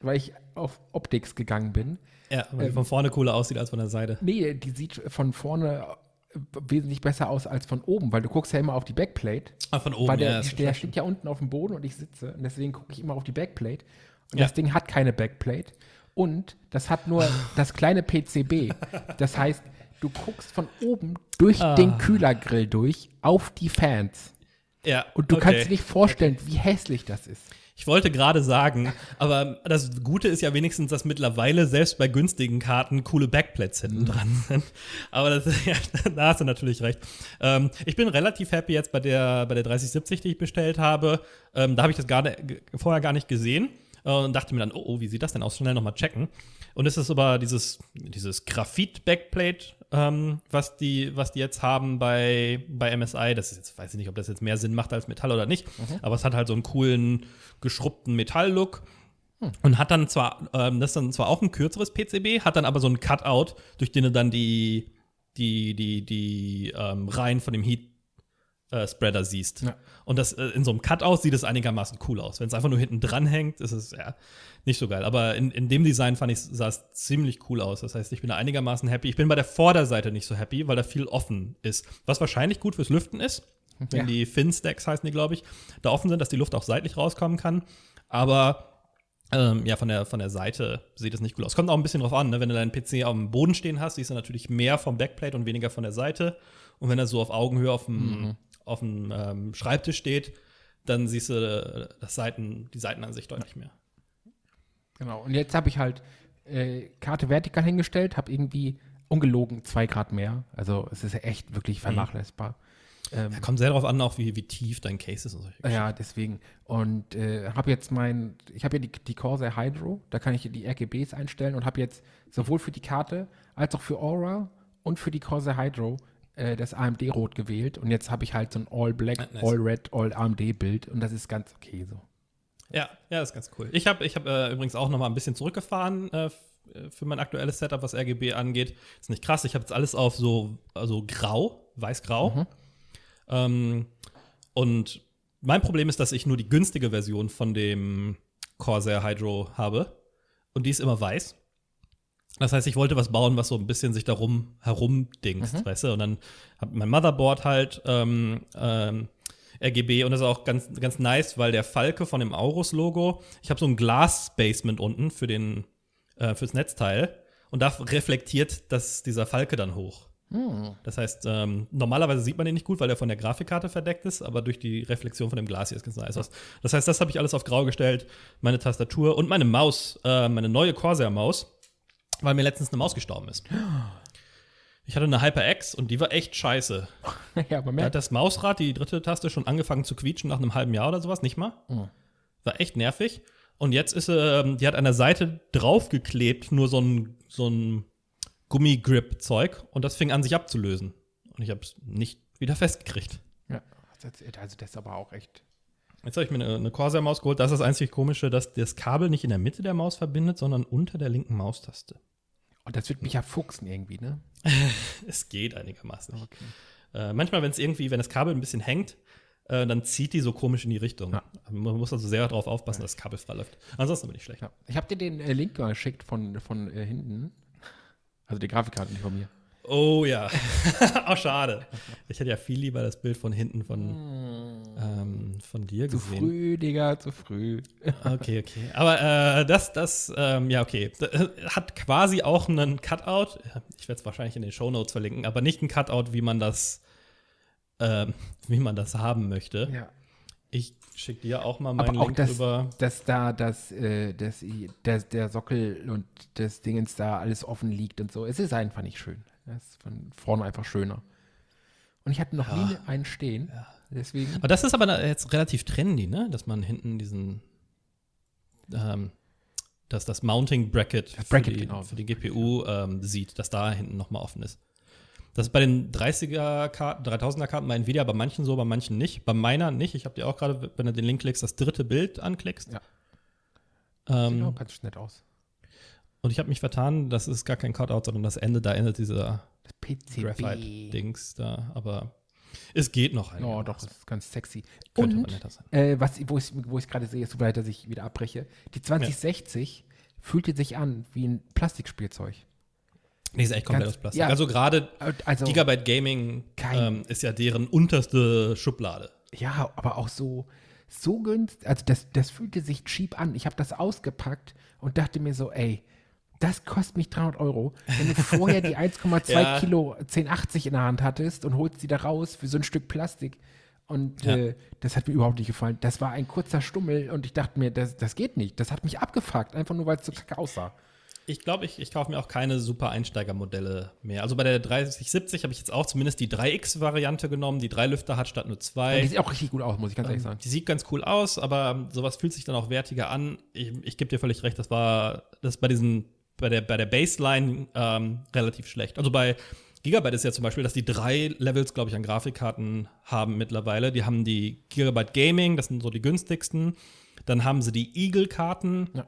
weil ich auf Optics gegangen bin. Ja, weil die von vorne cooler aussieht als von der Seite. Nee, die sieht von vorne äh, wesentlich besser aus als von oben, weil du guckst ja immer auf die Backplate. Ah, von oben, weil der, ja. der schon- steht ja unten auf dem Boden und ich sitze und deswegen gucke ich immer auf die Backplate. Und Ja. das Ding hat keine Backplate und das hat nur <laughs> das kleine PCB. Das <laughs> heißt, du guckst von oben durch Ah. den Kühlergrill durch auf die Fans. ja, Und du okay. kannst dir nicht vorstellen, wie hässlich das ist. Ich wollte gerade sagen, aber das Gute ist ja wenigstens, dass mittlerweile selbst bei günstigen Karten coole Backplates hinten Mhm. dran sind. Aber das, <laughs> ja, da hast du natürlich recht. Ähm, ich bin relativ happy jetzt bei der, bei der 3070, die ich bestellt habe. Ähm, da habe ich das gar nicht, vorher gar nicht gesehen äh, und dachte mir dann, oh, oh, wie sieht das denn aus? Schnell nochmal checken. Und es ist aber dieses, dieses Graphit-Backplate, ähm, was, die, was die jetzt haben bei, bei MSI. Das ist jetzt, weiß ich nicht, ob das jetzt mehr Sinn macht als Metall oder nicht, aber es hat halt so einen coolen, geschrubbten Metall-Look. Und hat dann zwar, ähm, das ist dann zwar auch ein kürzeres PCB, hat dann aber so einen Cutout, durch den du dann die, die, die, die ähm, Reihen von dem Heat äh, Spreader siehst. Ja. Und das äh, in so einem Cutout sieht es einigermaßen cool aus. Wenn es einfach nur hinten dran hängt, ist es ja nicht so geil. Aber in, in dem Design fand ich, sah es ziemlich cool aus. Das heißt, ich bin da einigermaßen happy. Ich bin bei der Vorderseite nicht so happy, weil da viel offen ist. Was wahrscheinlich gut fürs Lüften ist, wenn Ja. die Fin-Stacks heißen die, glaube ich, da offen sind, dass die Luft auch seitlich rauskommen kann. Aber ähm, ja, von der, von der Seite sieht es nicht cool aus. Kommt auch ein bisschen drauf an, ne? wenn du deinen PC auf dem Boden stehen hast, siehst du natürlich mehr vom Backplate und weniger von der Seite. Und wenn er so auf Augenhöhe auf dem, auf dem ähm, Schreibtisch steht, dann siehst du äh, das Seiten, die Seitenansicht deutlich mehr. Genau. Und jetzt habe ich halt äh, Karte vertikal hingestellt, habe irgendwie ungelogen zwei Grad mehr. Also es ist echt wirklich vernachlässigbar. Ähm, Ja, kommt sehr darauf an, auch wie, wie tief dein Case ist und solche ja, deswegen. Und äh, habe jetzt mein, ich habe ja die, die Corsair Hydro, da kann ich die RGBs einstellen und habe jetzt sowohl für die Karte als auch für Aura und für die Corsair Hydro äh, das AMD-Rot gewählt. Und jetzt habe ich halt so ein All Black, Ah, nice. All Red, All AMD-Bild und das ist ganz okay so. Ja, ja, das ist ganz cool. Ich habe ich hab, äh, übrigens auch noch mal ein bisschen zurückgefahren äh, äh, für mein aktuelles Setup, was RGB angeht. Ist nicht krass. Ich habe jetzt alles auf so also grau, weiß-grau. Ähm, und mein Problem ist, dass ich nur die günstige Version von dem Corsair Hydro habe. Und die ist immer weiß. Das heißt, ich wollte was bauen, was so ein bisschen sich darum herumdingst, weißt du? Und dann hat mein Motherboard halt ähm, ähm, RGB und das ist auch ganz, ganz nice, weil der Falke von dem Aurus-Logo, ich habe so ein Glas-Spacement unten für den, äh, fürs Netzteil und da reflektiert das, dieser Falke dann hoch. Das heißt, ähm, normalerweise sieht man den nicht gut, weil er von der Grafikkarte verdeckt ist, aber durch die Reflexion von dem Glas hier ist ganz nice aus. Das heißt, das habe ich alles auf grau gestellt, meine Tastatur und meine Maus, äh, meine neue Corsair-Maus, weil mir letztens eine Maus gestorben ist. Ich hatte eine HyperX und die war echt scheiße. <laughs> ja, aber Da merkt, hat das Mausrad, die dritte Taste, schon angefangen zu quietschen nach einem halben Jahr oder sowas, nicht mal. War echt nervig. Und jetzt ist sie, ähm, die hat an der Seite draufgeklebt, nur so ein, so ein Gummigrip-Zeug. Und das fing an, sich abzulösen. Und ich habe es nicht wieder festgekriegt. ja, also das ist aber auch echt. Jetzt habe ich mir eine, eine Corsair-Maus geholt. Das ist das einzig Komische, dass das Kabel nicht in der Mitte der Maus verbindet, sondern unter der linken Maustaste. Und das wird mich ja fuchsen irgendwie, ne? <laughs> Es geht einigermaßen. Okay. Äh, manchmal, wenn es irgendwie, wenn das Kabel ein bisschen hängt, äh, dann zieht die so komisch in die Richtung. Ja. Man muss also sehr darauf aufpassen, dass das Kabel frei läuft. Ansonsten bin ich schlecht. Ja. Ich habe dir den äh, Link geschickt von, von äh, hinten. Also die Grafikkarte nicht von mir. Oh ja. <laughs> Auch schade. Ich hätte ja viel lieber das Bild von hinten von, ähm, von dir Zu gesehen. früh, Digga, zu früh. Okay, okay. Aber äh, das, das, ähm, ja, okay. Äh, hat quasi auch einen Cutout. Ich werde es wahrscheinlich in den Shownotes verlinken, aber nicht ein Cutout, wie man das, ähm, wie man das haben möchte. Ja. Ich schicke dir auch mal meinen auch Link das, über. dass da das, äh, das, das, der Sockel und das Dingens da alles offen liegt und so. Es ist einfach nicht schön. Es ist von vorne einfach schöner. Und ich hatte noch Ja. nie einen stehen. Deswegen. Aber das ist aber jetzt relativ trendy, ne? Dass man hinten diesen, ähm, dass das Mounting Bracket, Das Bracket, für, die, genau. für die GPU ähm, sieht, dass da hinten nochmal offen ist. Das ist bei den 30er-Karten, 3000er-Karten bei Nvidia, bei manchen so, bei manchen nicht. Bei meiner nicht. Ich habe dir auch gerade, wenn du den Link klickst, das dritte Bild anklickst. Ja. Sieht auch Ähm, ganz nett aus. Und ich habe mich vertan, das ist gar kein Cutout, sondern das Ende, da endet dieser. Graphite-Dings da. Aber es geht noch. Oh, doch, das ist ganz sexy. Könnte Und netter sein. äh, was, wo ich wo ich gerade sehe, ist so leid, dass ich wieder abbreche. Die 2060 fühlte sich an wie ein Plastikspielzeug. Nee, ist echt komplett Ganz- aus Plastik. ja. Also gerade Also, Gigabyte Gaming Kein- ähm, ist ja deren unterste Schublade. ja, aber auch so, so günstig. Also das, das fühlte sich cheap an. Ich habe das ausgepackt und dachte mir so, ey, das kostet mich 300 Euro. Wenn du vorher die <laughs> 1,2 Ja. Kilo 1080 in der Hand hattest und holst die da raus für so ein Stück Plastik. Und Ja. äh, das hat mir überhaupt nicht gefallen. Das war ein kurzer Stummel und ich dachte mir, das, das geht nicht. Das hat mich abgefuckt, einfach nur weil es so kacke aussah. Ich glaube, ich, ich kaufe mir auch keine super Einsteigermodelle mehr. Also bei der 3070 habe ich jetzt auch zumindest die 3X-Variante genommen, die drei Lüfter hat statt nur Und die zwei. sieht auch richtig gut aus, muss ich ganz ehrlich sagen. Die sieht ganz cool aus, aber sowas fühlt sich dann auch wertiger an. Ich, ich gebe dir völlig recht, das war das bei diesen, bei der, bei der Baseline ähm, relativ schlecht. Also bei Gigabyte ist ja zum Beispiel, dass die drei Levels, glaube ich, an Grafikkarten haben mittlerweile. Die haben die Gigabyte Gaming, das sind so die günstigsten. Dann haben sie die Eagle-Karten. Ja.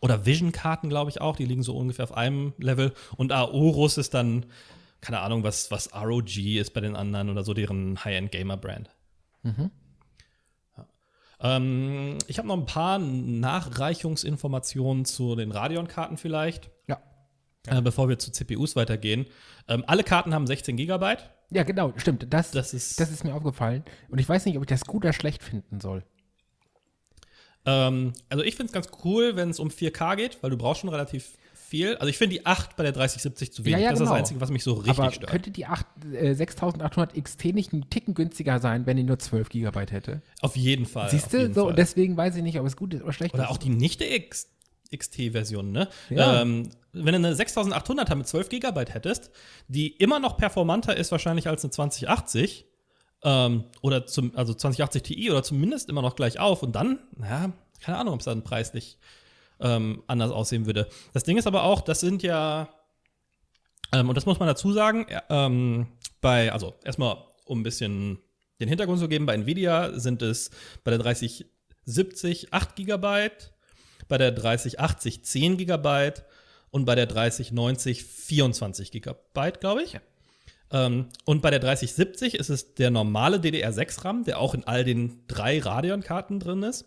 Oder Vision-Karten, glaube ich auch, die liegen so ungefähr auf einem Level. Und Aorus ist dann, keine Ahnung, was, was ROG ist bei den anderen oder so, deren High-End-Gamer-Brand. Ja. Ähm, ich habe noch ein paar Nachreichungsinformationen zu den Radeon-Karten vielleicht, Ja. äh, bevor wir zu CPUs weitergehen. Ähm, alle Karten haben 16 Gigabyte. Ja, genau, stimmt. Das, Das ist- das ist mir aufgefallen. Und ich weiß nicht, ob ich das gut oder schlecht finden soll. Ähm, also ich finde es ganz cool, wenn es um 4K geht, weil du brauchst schon relativ viel. Also ich finde die 8 bei der 3070 zu wenig. Ja, ja, das ist genau. das Einzige, was mich so richtig Aber stört. könnte die 8, äh, 6800 XT nicht einen Ticken günstiger sein, wenn die nur 12 GB hätte? Auf jeden Fall. Siehst du? So, Fall. und deswegen weiß ich nicht, ob es gut ist oder schlecht Oder ist. auch die nicht X XT-Version, ne? Ja. Ähm, wenn du eine 6800er mit 12 GB hättest, die immer noch performanter ist wahrscheinlich als eine 2080, ähm, oder zum, also 2080 Ti oder zumindest immer noch gleich auf und dann, ja, keine Ahnung, ob es dann preislich ähm, anders aussehen würde. Das Ding ist aber auch, das sind ja, ähm, und das muss man dazu sagen, ja, ähm, bei, also erstmal, um ein bisschen den Hintergrund zu geben, bei Nvidia sind es bei der 3070 8 GB, bei der 3080 10 GB und bei der 3090 24 GB, glaube ich. Ähm, und bei der 3070 ist es der normale DDR6-RAM, der auch in all den drei Radeon-Karten drin ist.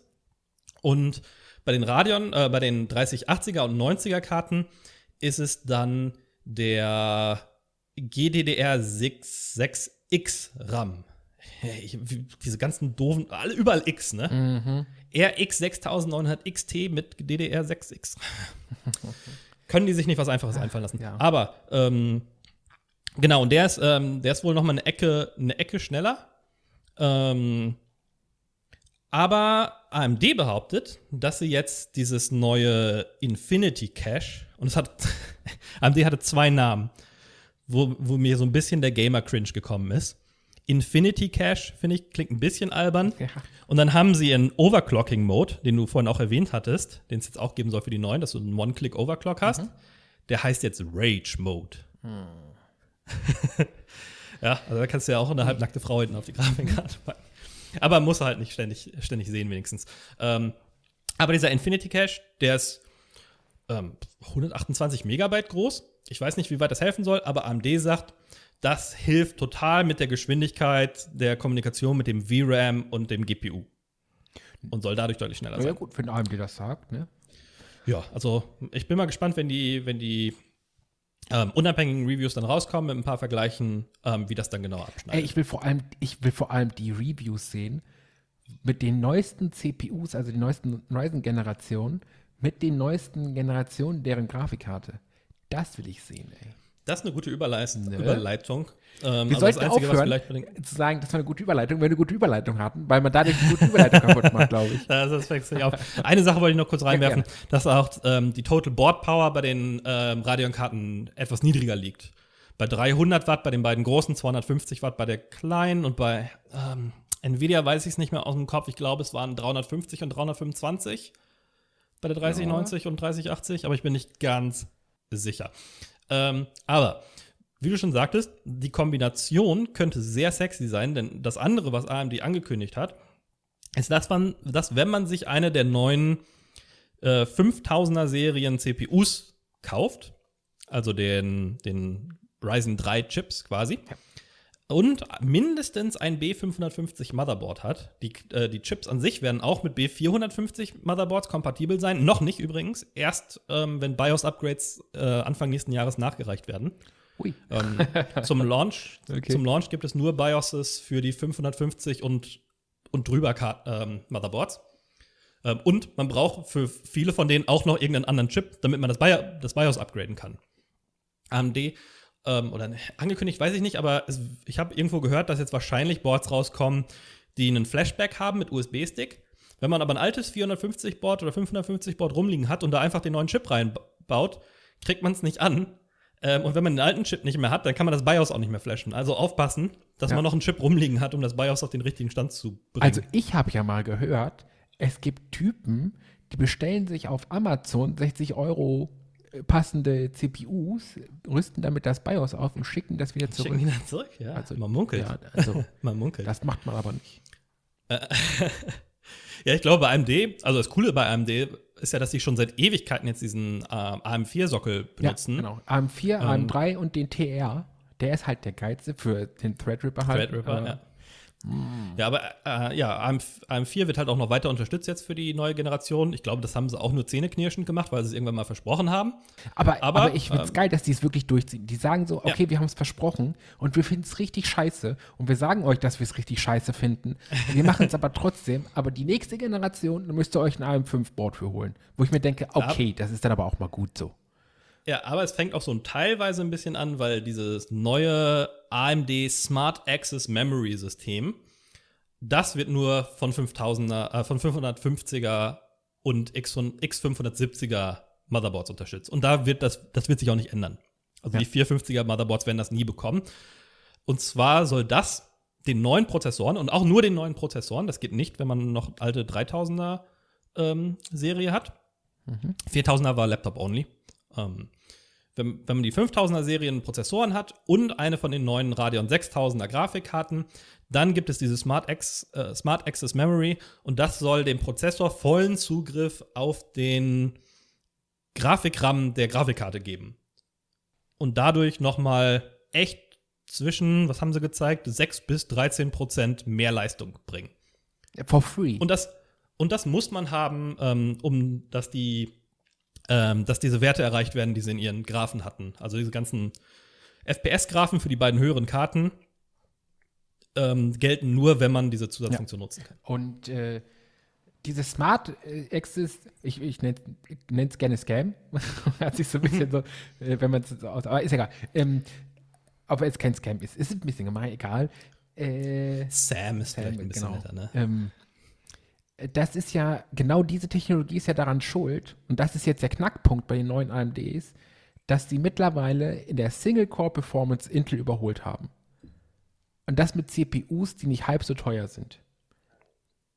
Und bei den Radeon, äh, bei den 3080er und 90er Karten ist es dann der GDDR66X RAM. Ich, wie- diese ganzen doofen, alle überall X, ne? Mhm. RX 6900 XT mit DDR6X. <laughs> Können die sich nicht was Einfaches einfallen lassen. ja. Aber ähm, genau, und der ist, ähm, der ist wohl noch mal eine Ecke, eine Ecke schneller. Ähm, aber AMD behauptet, dass sie jetzt dieses neue Infinity Cache, und es hat, <laughs> AMD hatte zwei Namen, wo, wo mir so ein bisschen der Gamer-Cringe gekommen ist. Infinity Cache, finde ich, klingt ein bisschen albern. Ja. Und dann haben sie einen Overclocking-Mode, den du vorhin auch erwähnt hattest, den es jetzt auch geben soll für die neuen, dass du einen One-Click-Overclock hast. Der heißt jetzt Rage-Mode. <laughs> ja, also da kannst du ja auch eine halbnackte Frau hinten auf die Grafikkarte packen. Aber muss halt nicht ständig, ständig sehen, wenigstens. Ähm, aber dieser Infinity Cache, der ist ähm, 128 Megabyte groß. Ich weiß nicht, wie weit das helfen soll, aber AMD sagt, das hilft total mit der Geschwindigkeit der Kommunikation mit dem VRAM und dem GPU. Und soll dadurch deutlich schneller Ja, sein. gut, wenn AMD das sagt, ne? Ja, also ich bin mal gespannt, wenn die, wenn die ähm, unabhängigen Reviews dann rauskommen mit ein paar Vergleichen, ähm, wie das dann genau abschneidet. Ey, ich will vor allem, ich will vor allem die Reviews sehen mit den neuesten CPUs, also die neuesten Ryzen-Generationen, mit den neuesten Generationen deren Grafikkarte. Das will ich sehen, ey. Das ist eine gute Überleis Ne? Überleitung. Ähm, Wir also sollten das Einzige, was aufhören zu sagen, das war eine gute Überleitung, wenn wir eine gute Überleitung hatten, weil man dadurch eine gute Überleitung <laughs> kaputt macht, glaube ich. Das, das fängt sich auf. Eine Sache wollte ich noch kurz reinwerfen, gerne. dass auch ähm, die Total Board Power bei den ähm, Radeon-Karten etwas niedriger liegt. Bei 300 Watt bei den beiden großen, 250 Watt bei der kleinen und bei ähm, Nvidia weiß ich es nicht mehr aus dem Kopf. Ich glaube, es waren 350 und 325 bei der 3090 und 3080, aber ich bin nicht ganz sicher. Ähm, aber wie du schon sagtest, die Kombination könnte sehr sexy sein, denn das andere, was AMD angekündigt hat, ist, dass man, dass wenn man sich eine der neuen äh, 5000er Serien CPUs kauft, also den, den Ryzen 3 Chips quasi, und mindestens ein B550 Motherboard hat. Die, äh, die Chips an sich werden auch mit B450 Motherboards kompatibel sein. Noch nicht übrigens. Erst ähm, wenn BIOS-Upgrades äh, Anfang nächsten Jahres nachgereicht werden. Ähm, <laughs> zum, Launch, Okay. zum Launch gibt es nur BIOSes für die 550 und, und drüber ähm, Motherboards. Ähm, und man braucht für viele von denen auch noch irgendeinen anderen Chip, damit man das, BIOS, das BIOS upgraden kann. AMD ähm, oder ne, angekündigt, weiß ich nicht, aber es, ich habe irgendwo gehört, dass jetzt wahrscheinlich Boards rauskommen, die einen Flashback haben mit USB-Stick. Wenn man aber ein altes 450-Board oder 550-Board rumliegen hat und da einfach den neuen Chip reinbaut, kriegt man es nicht an. Ähm, und wenn man den alten Chip nicht mehr hat, dann kann man das BIOS auch nicht mehr flashen. Also aufpassen, dass Ja. man noch einen Chip rumliegen hat, um das BIOS auf den richtigen Stand zu bringen. Also ich habe ja mal gehört, es gibt Typen, die bestellen sich auf Amazon 60 Euro passende CPUs, rüsten damit das BIOS auf und schicken das wieder zurück. Schicken dann zurück? Ja, Also, man munkelt. Ja, also <laughs> Man munkelt. das macht man aber nicht. <laughs> Ja, ich glaube, bei AMD, also das Coole bei AMD ist ja, dass sie schon seit Ewigkeiten jetzt diesen äh, AM4-Sockel benutzen. Ja, genau. AM4, Ähm, AM3 und den TR, der ist halt der geilste für den Threadripper halt. Threadripper, Äh, ja. Ja, aber äh, ja, AM, AM4 wird halt auch noch weiter unterstützt jetzt für die neue Generation. Ich glaube, das haben sie auch nur zähneknirschend gemacht, weil sie es irgendwann mal versprochen haben. Aber, aber, Aber, ich finde es ähm, geil, dass die es wirklich durchziehen. Die sagen so, okay, wir haben es versprochen und wir finden es richtig scheiße und wir sagen euch, dass wir es richtig scheiße finden. Wir <laughs> machen es aber trotzdem. Aber die nächste Generation, da müsst ihr euch ein AM5-Board für holen. Wo ich mir denke, okay, das ist dann aber auch mal gut so. Ja, aber es fängt auch so ein teilweise ein bisschen an, weil dieses neue AMD Smart Access Memory System, das wird nur von 5000er, äh, von 550er und X X570er Motherboards unterstützt. Und da wird das, das wird sich auch nicht ändern. Also Ja. die 450er Motherboards werden das nie bekommen. Und zwar soll das den neuen Prozessoren und auch nur den neuen Prozessoren, das geht nicht, wenn man noch alte 3000er ähm, Serie hat. 4000er war Laptop only. Ähm, wenn, wenn man die 5000er Serien Prozessoren hat und eine von den neuen Radeon 6000er Grafikkarten, dann gibt es diese Smart, X, äh, Smart Access Memory und das soll dem Prozessor vollen Zugriff auf den Grafikram der Grafikkarte geben. Und dadurch nochmal echt zwischen, was haben sie gezeigt, 6 bis 13 Prozent mehr Leistung bringen. For free. Und das, und das muss man haben, ähm, um dass die, ähm, dass diese Werte erreicht werden, die sie in ihren Graphen hatten. Also diese ganzen FPS-Graphen für die beiden höheren Karten ähm, gelten nur, wenn man diese Zusatzfunktion nutzen kann. Und äh, diese Smart äh, Access, ich, ich nenne es gerne Scam. <laughs> Hat sich so ein bisschen so, äh, wenn man es so aus. Aber ist egal. Ähm, ob es kein Scam ist. Ist ein bisschen gemein, egal. Äh, Sam ist vielleicht ein bisschen genau. netter, ne? Ähm, das ist ja, genau diese Technologie ist ja daran schuld, und das ist jetzt der Knackpunkt bei den neuen AMDs, dass die mittlerweile in der Single-Core-Performance Intel überholt haben. Und das mit CPUs, die nicht halb so teuer sind.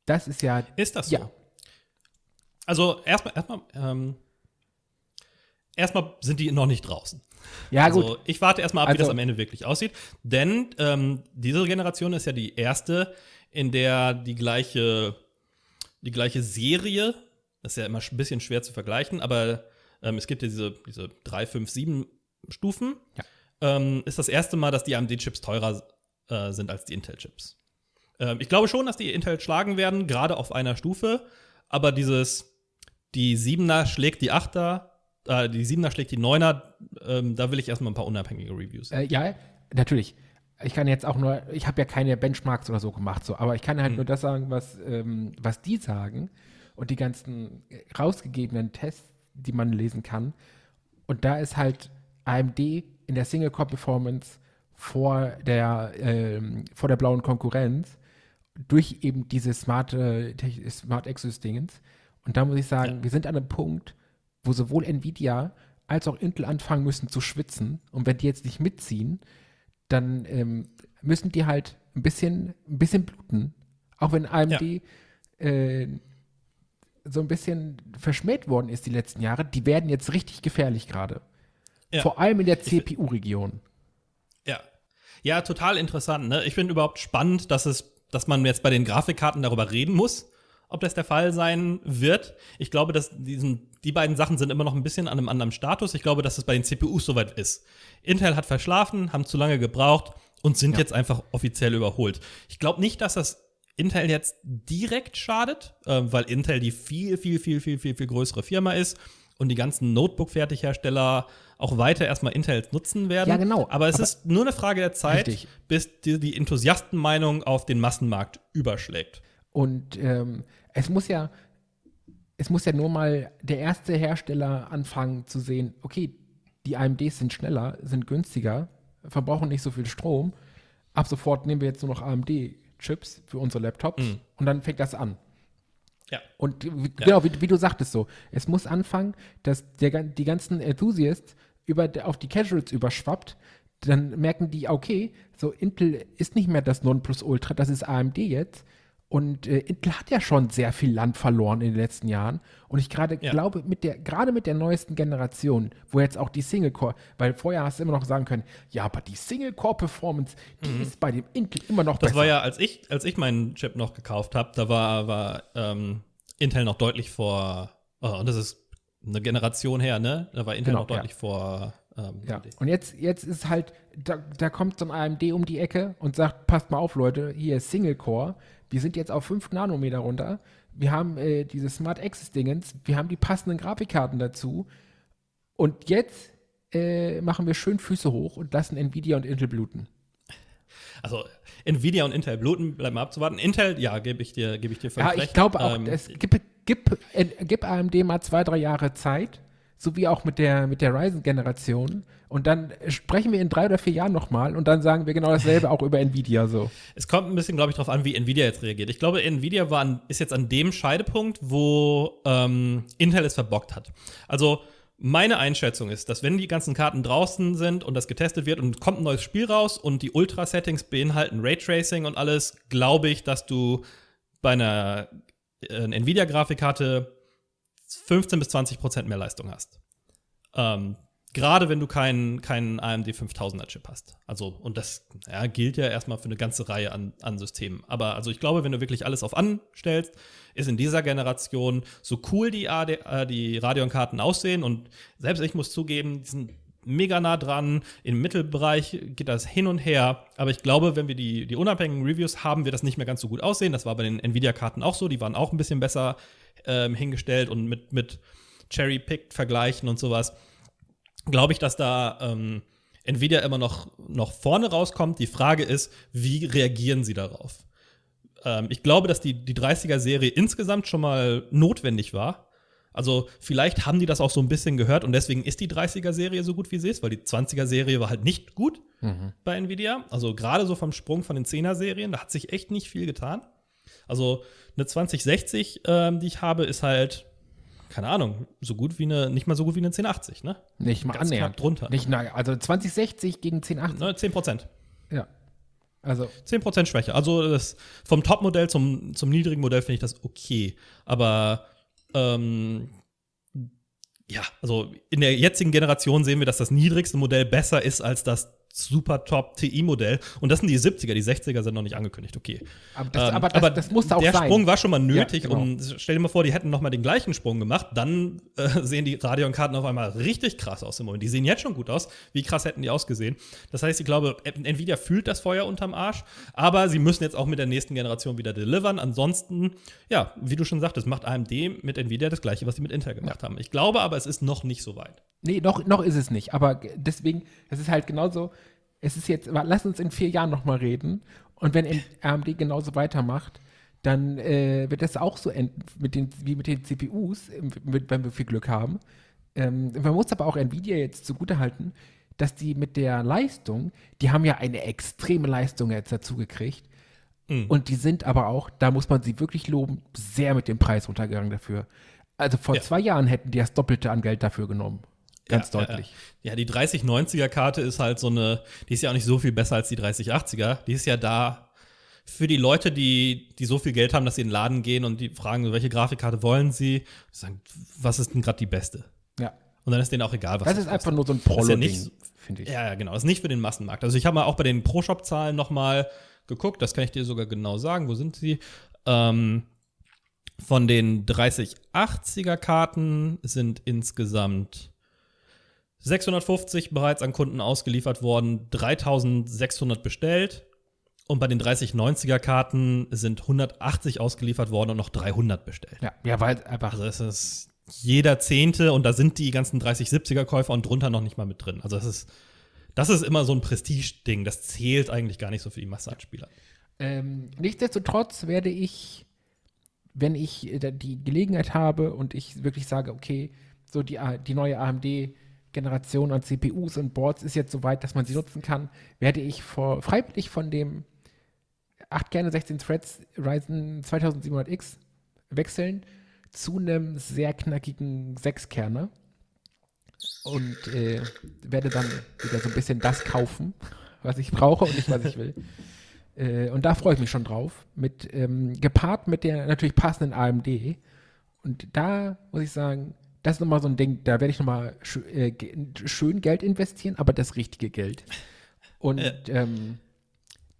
Das ist ja. Ist das so? Ja. Also erstmal, erstmal, ähm, erstmal sind die noch nicht draußen. Ja, gut. Also ich warte erstmal ab, wie Also- das am Ende wirklich aussieht. Denn ähm, diese Generation ist ja die erste, in der die gleiche, die gleiche Serie, das ist ja immer ein bisschen schwer zu vergleichen, aber ähm, es gibt ja diese, diese 3, 5, 7 Stufen. Ja. Ähm, ist das erste Mal, dass die AMD-Chips teurer äh, sind als die Intel-Chips. Ähm, ich glaube schon, dass die Intel schlagen werden, gerade auf einer Stufe, aber dieses, die 7er schlägt die 8er, äh, die 7er schlägt die 9er, ähm, da will ich erstmal ein paar unabhängige Reviews. Äh, ja, natürlich. Ich kann jetzt auch nur, ich habe ja keine Benchmarks oder so gemacht, so, aber ich kann halt Mhm. nur das sagen, was, ähm, was die sagen und die ganzen rausgegebenen Tests, die man lesen kann. Und da ist halt AMD in der Single-Core-Performance vor der, ähm, vor der blauen Konkurrenz durch eben diese smarte Smart Access-Dingens. Und da muss ich sagen, Ja. wir sind an einem Punkt, wo sowohl Nvidia als auch Intel anfangen müssen zu schwitzen. Und wenn die jetzt nicht mitziehen, dann ähm, müssen die halt ein bisschen, ein bisschen bluten. Auch wenn AMD äh, so ein bisschen verschmäht worden ist die letzten Jahre, die werden jetzt richtig gefährlich gerade. Ja. Vor allem in der CPU-Region. Ja. Ja, total interessant. Ne? Ich finde überhaupt spannend, dass es, dass man jetzt bei den Grafikkarten darüber reden muss, ob das der Fall sein wird. Ich glaube, dass diesen, die beiden Sachen sind immer noch ein bisschen an einem anderen Status. Ich glaube, dass es bei den CPUs soweit ist. Intel hat verschlafen, haben zu lange gebraucht und sind Ja. jetzt einfach offiziell überholt. Ich glaube nicht, dass das Intel jetzt direkt schadet, äh, weil Intel die viel, viel, viel, viel, viel, viel größere Firma ist und die ganzen Notebook-Fertighersteller auch weiter erstmal Intels nutzen werden. Ja, genau. Aber es Aber- ist nur eine Frage der Zeit, Richtig. bis die, die Enthusiastenmeinung auf den Massenmarkt überschlägt. Und ähm, es muss ja, es muss ja nur mal der erste Hersteller anfangen zu sehen, okay, die AMDs sind schneller, sind günstiger, verbrauchen nicht so viel Strom. Ab sofort nehmen wir jetzt nur noch AMD Chips für unsere Laptops und dann fängt das an. Ja. Und wie, genau, wie, wie du sagtest so, es muss anfangen, dass der, die ganzen Enthusiasts über, auf die Casuals überschwappt, dann merken die, okay, so Intel ist nicht mehr das Nonplusultra, das ist AMD jetzt. Und äh, Intel hat ja schon sehr viel Land verloren in den letzten Jahren. Und ich gerade Ja. glaube, mit der, gerade mit der neuesten Generation, wo jetzt auch die Single-Core, weil vorher hast du immer noch sagen können, ja, aber die Single-Core-Performance, die ist bei dem Intel immer noch Mhm. Das besser. war ja, als ich, als ich meinen Chip noch gekauft habe, da war, war ähm, Intel noch deutlich vor, oh, und das ist eine Generation her, ne? Da war Intel Genau, noch deutlich vor ähm, Ja, und jetzt, jetzt ist halt, da, da kommt so ein AMD um die Ecke und sagt, passt mal auf, Leute, hier ist Single Core, wir sind jetzt auf 5 Nanometer runter, wir haben äh, diese Smart Access Dingens, wir haben die passenden Grafikkarten dazu. Und jetzt äh, machen wir schön Füße hoch und lassen Nvidia und Intel bluten. Also Nvidia und Intel bluten, bleibt mal abzuwarten. Intel, ja, gebe ich dir, gebe ich dir völlig Ja, ich glaube auch, Ähm, es gibt, gibt, äh, gibt AMD mal zwei, drei Jahre Zeit, so wie auch mit der, mit der Ryzen-Generation. Und dann sprechen wir in drei oder vier Jahren nochmal und dann sagen wir genau dasselbe auch über Nvidia so. Es kommt ein bisschen, glaube ich, darauf an, wie Nvidia jetzt reagiert. Ich glaube, Nvidia war an, ist jetzt an dem Scheidepunkt, wo ähm, Intel es verbockt hat. Also meine Einschätzung ist, dass wenn die ganzen Karten draußen sind und das getestet wird und kommt ein neues Spiel raus und die Ultra-Settings beinhalten Raytracing und alles, glaube ich, dass du bei einer äh, Nvidia-Grafikkarte 15 bis 20 Prozent mehr Leistung hast. Ähm, Gerade wenn du keinen keinen AMD 5000er Chip hast. Also, und das ja, gilt ja erstmal für eine ganze Reihe an, an Systemen. Aber also ich glaube, wenn du wirklich alles auf anstellst, ist in dieser Generation so cool die, AD, äh, die Radeon-Karten aussehen. Und selbst ich muss zugeben, die sind mega nah dran. Im Mittelbereich geht das hin und her. Aber ich glaube, wenn wir die, die unabhängigen Reviews haben, wird das nicht mehr ganz so gut aussehen. Das war bei den Nvidia-Karten auch so. Die waren auch ein bisschen besser ähm, hingestellt und mit, mit Cherry-Picked vergleichen und sowas glaube ich, dass da ähm, Nvidia immer noch, noch vorne rauskommt. Die Frage ist, wie reagieren sie darauf? Ähm, ich glaube, dass die, die 30er-Serie insgesamt schon mal notwendig war. Also vielleicht haben die das auch so ein bisschen gehört und deswegen ist die 30er-Serie so gut, wie sie ist, weil die 20er-Serie war halt nicht gut bei Nvidia. Also gerade so vom Sprung von den 10er-Serien, da hat sich echt nicht viel getan. Also eine 2060, ähm, die ich habe, ist halt, keine Ahnung, so gut wie eine, nicht mal so gut wie eine 1080, ne? Nicht mal Ganz annähernd. knapp drunter. Nicht, na, also 2060 gegen 1080. Ne, 10 Prozent. Ja. Also, 10 Prozent Schwäche. Also das, vom Top-Modell zum, zum niedrigen Modell finde ich das okay. Aber ähm, ja, also in der jetzigen Generation sehen wir, dass das niedrigste Modell besser ist als das super top TI-Modell. Und das sind die 70er, die 60er sind noch nicht angekündigt, okay. aber das, Ähm, aber das, das musste auch der sein. Sprung war schon mal nötig. Ja, genau. um, stell dir mal vor, die hätten noch mal den gleichen Sprung gemacht, dann äh, <laughs> sehen die Radeon-Karten auf einmal richtig krass aus im Moment. Die sehen jetzt schon gut aus. Wie krass hätten die ausgesehen? Das heißt, ich glaube, Nvidia fühlt das Feuer unterm Arsch, aber sie müssen jetzt auch mit der nächsten Generation wieder delivern. Ansonsten, ja, wie du schon sagtest, macht AMD mit Nvidia das gleiche, was sie mit Intel gemacht haben. Ich glaube aber, es ist noch nicht so weit. Nee, noch, noch ist es nicht. Aber deswegen, es ist halt genauso, es ist jetzt, lass uns in vier Jahren nochmal reden. Und wenn AMD genauso weitermacht, dann äh, wird das auch so enden mit den, wie mit den CPUs, ähm, mit, wenn wir viel Glück haben. Ähm, man muss aber auch Nvidia jetzt zugutehalten, dass die mit der Leistung, die haben ja eine extreme Leistung jetzt dazu gekriegt. Mhm. Und die sind aber auch, da muss man sie wirklich loben, sehr mit dem Preis runtergegangen dafür. Also vor Ja. zwei Jahren hätten die das Doppelte an Geld dafür genommen. Ganz Ja, deutlich. Ja, ja. ja, die 3090er Karte ist halt so eine, die ist ja auch nicht so viel besser als die 3080er. Die ist ja da für die Leute, die, die so viel Geld haben, dass sie in den Laden gehen und die fragen, welche Grafikkarte wollen sie, die sagen, was ist denn gerade die beste? Ja. Und dann ist denen auch egal, was Das ist kostet. einfach nur so ein ist ja Prolo-Ding, finde ich. Ja, ja, genau. Das ist nicht für den Massenmarkt. Also ich habe mal auch bei den Pro-Shop-Zahlen noch mal geguckt. Das kann ich dir sogar genau sagen. Wo sind sie? Ähm, von den 3080er Karten sind insgesamt 650 bereits an Kunden ausgeliefert worden, 3600 bestellt. Und bei den 3090er Karten sind 180 ausgeliefert worden und noch 300 bestellt. Ja, ja weil einfach. Also es ist jeder Zehnte und da sind die ganzen 3070er Käufer und drunter noch nicht mal mit drin. Also es ist, das ist immer so ein Prestige-Ding. Das zählt eigentlich gar nicht so für die Masse an Spielern. Ähm, nichtsdestotrotz werde ich, wenn ich äh, die Gelegenheit habe und ich wirklich sage, okay, so die, die neue AMD-Generation an CPUs und Boards ist jetzt so weit, dass man sie nutzen kann, werde ich vor, freiwillig von dem 8 Kerne, 16 Threads, Ryzen 2700X wechseln zu einem sehr knackigen 6-Kerner und äh, werde dann wieder so ein bisschen das kaufen, was ich brauche und nicht, was ich will. <laughs> Äh, und da freue ich mich schon drauf. Mit, ähm, gepaart mit der natürlich passenden AMD. Und da muss ich sagen, das ist nochmal so ein Ding, da werde ich nochmal sch äh, schön Geld investieren, aber das richtige Geld. Und ähm,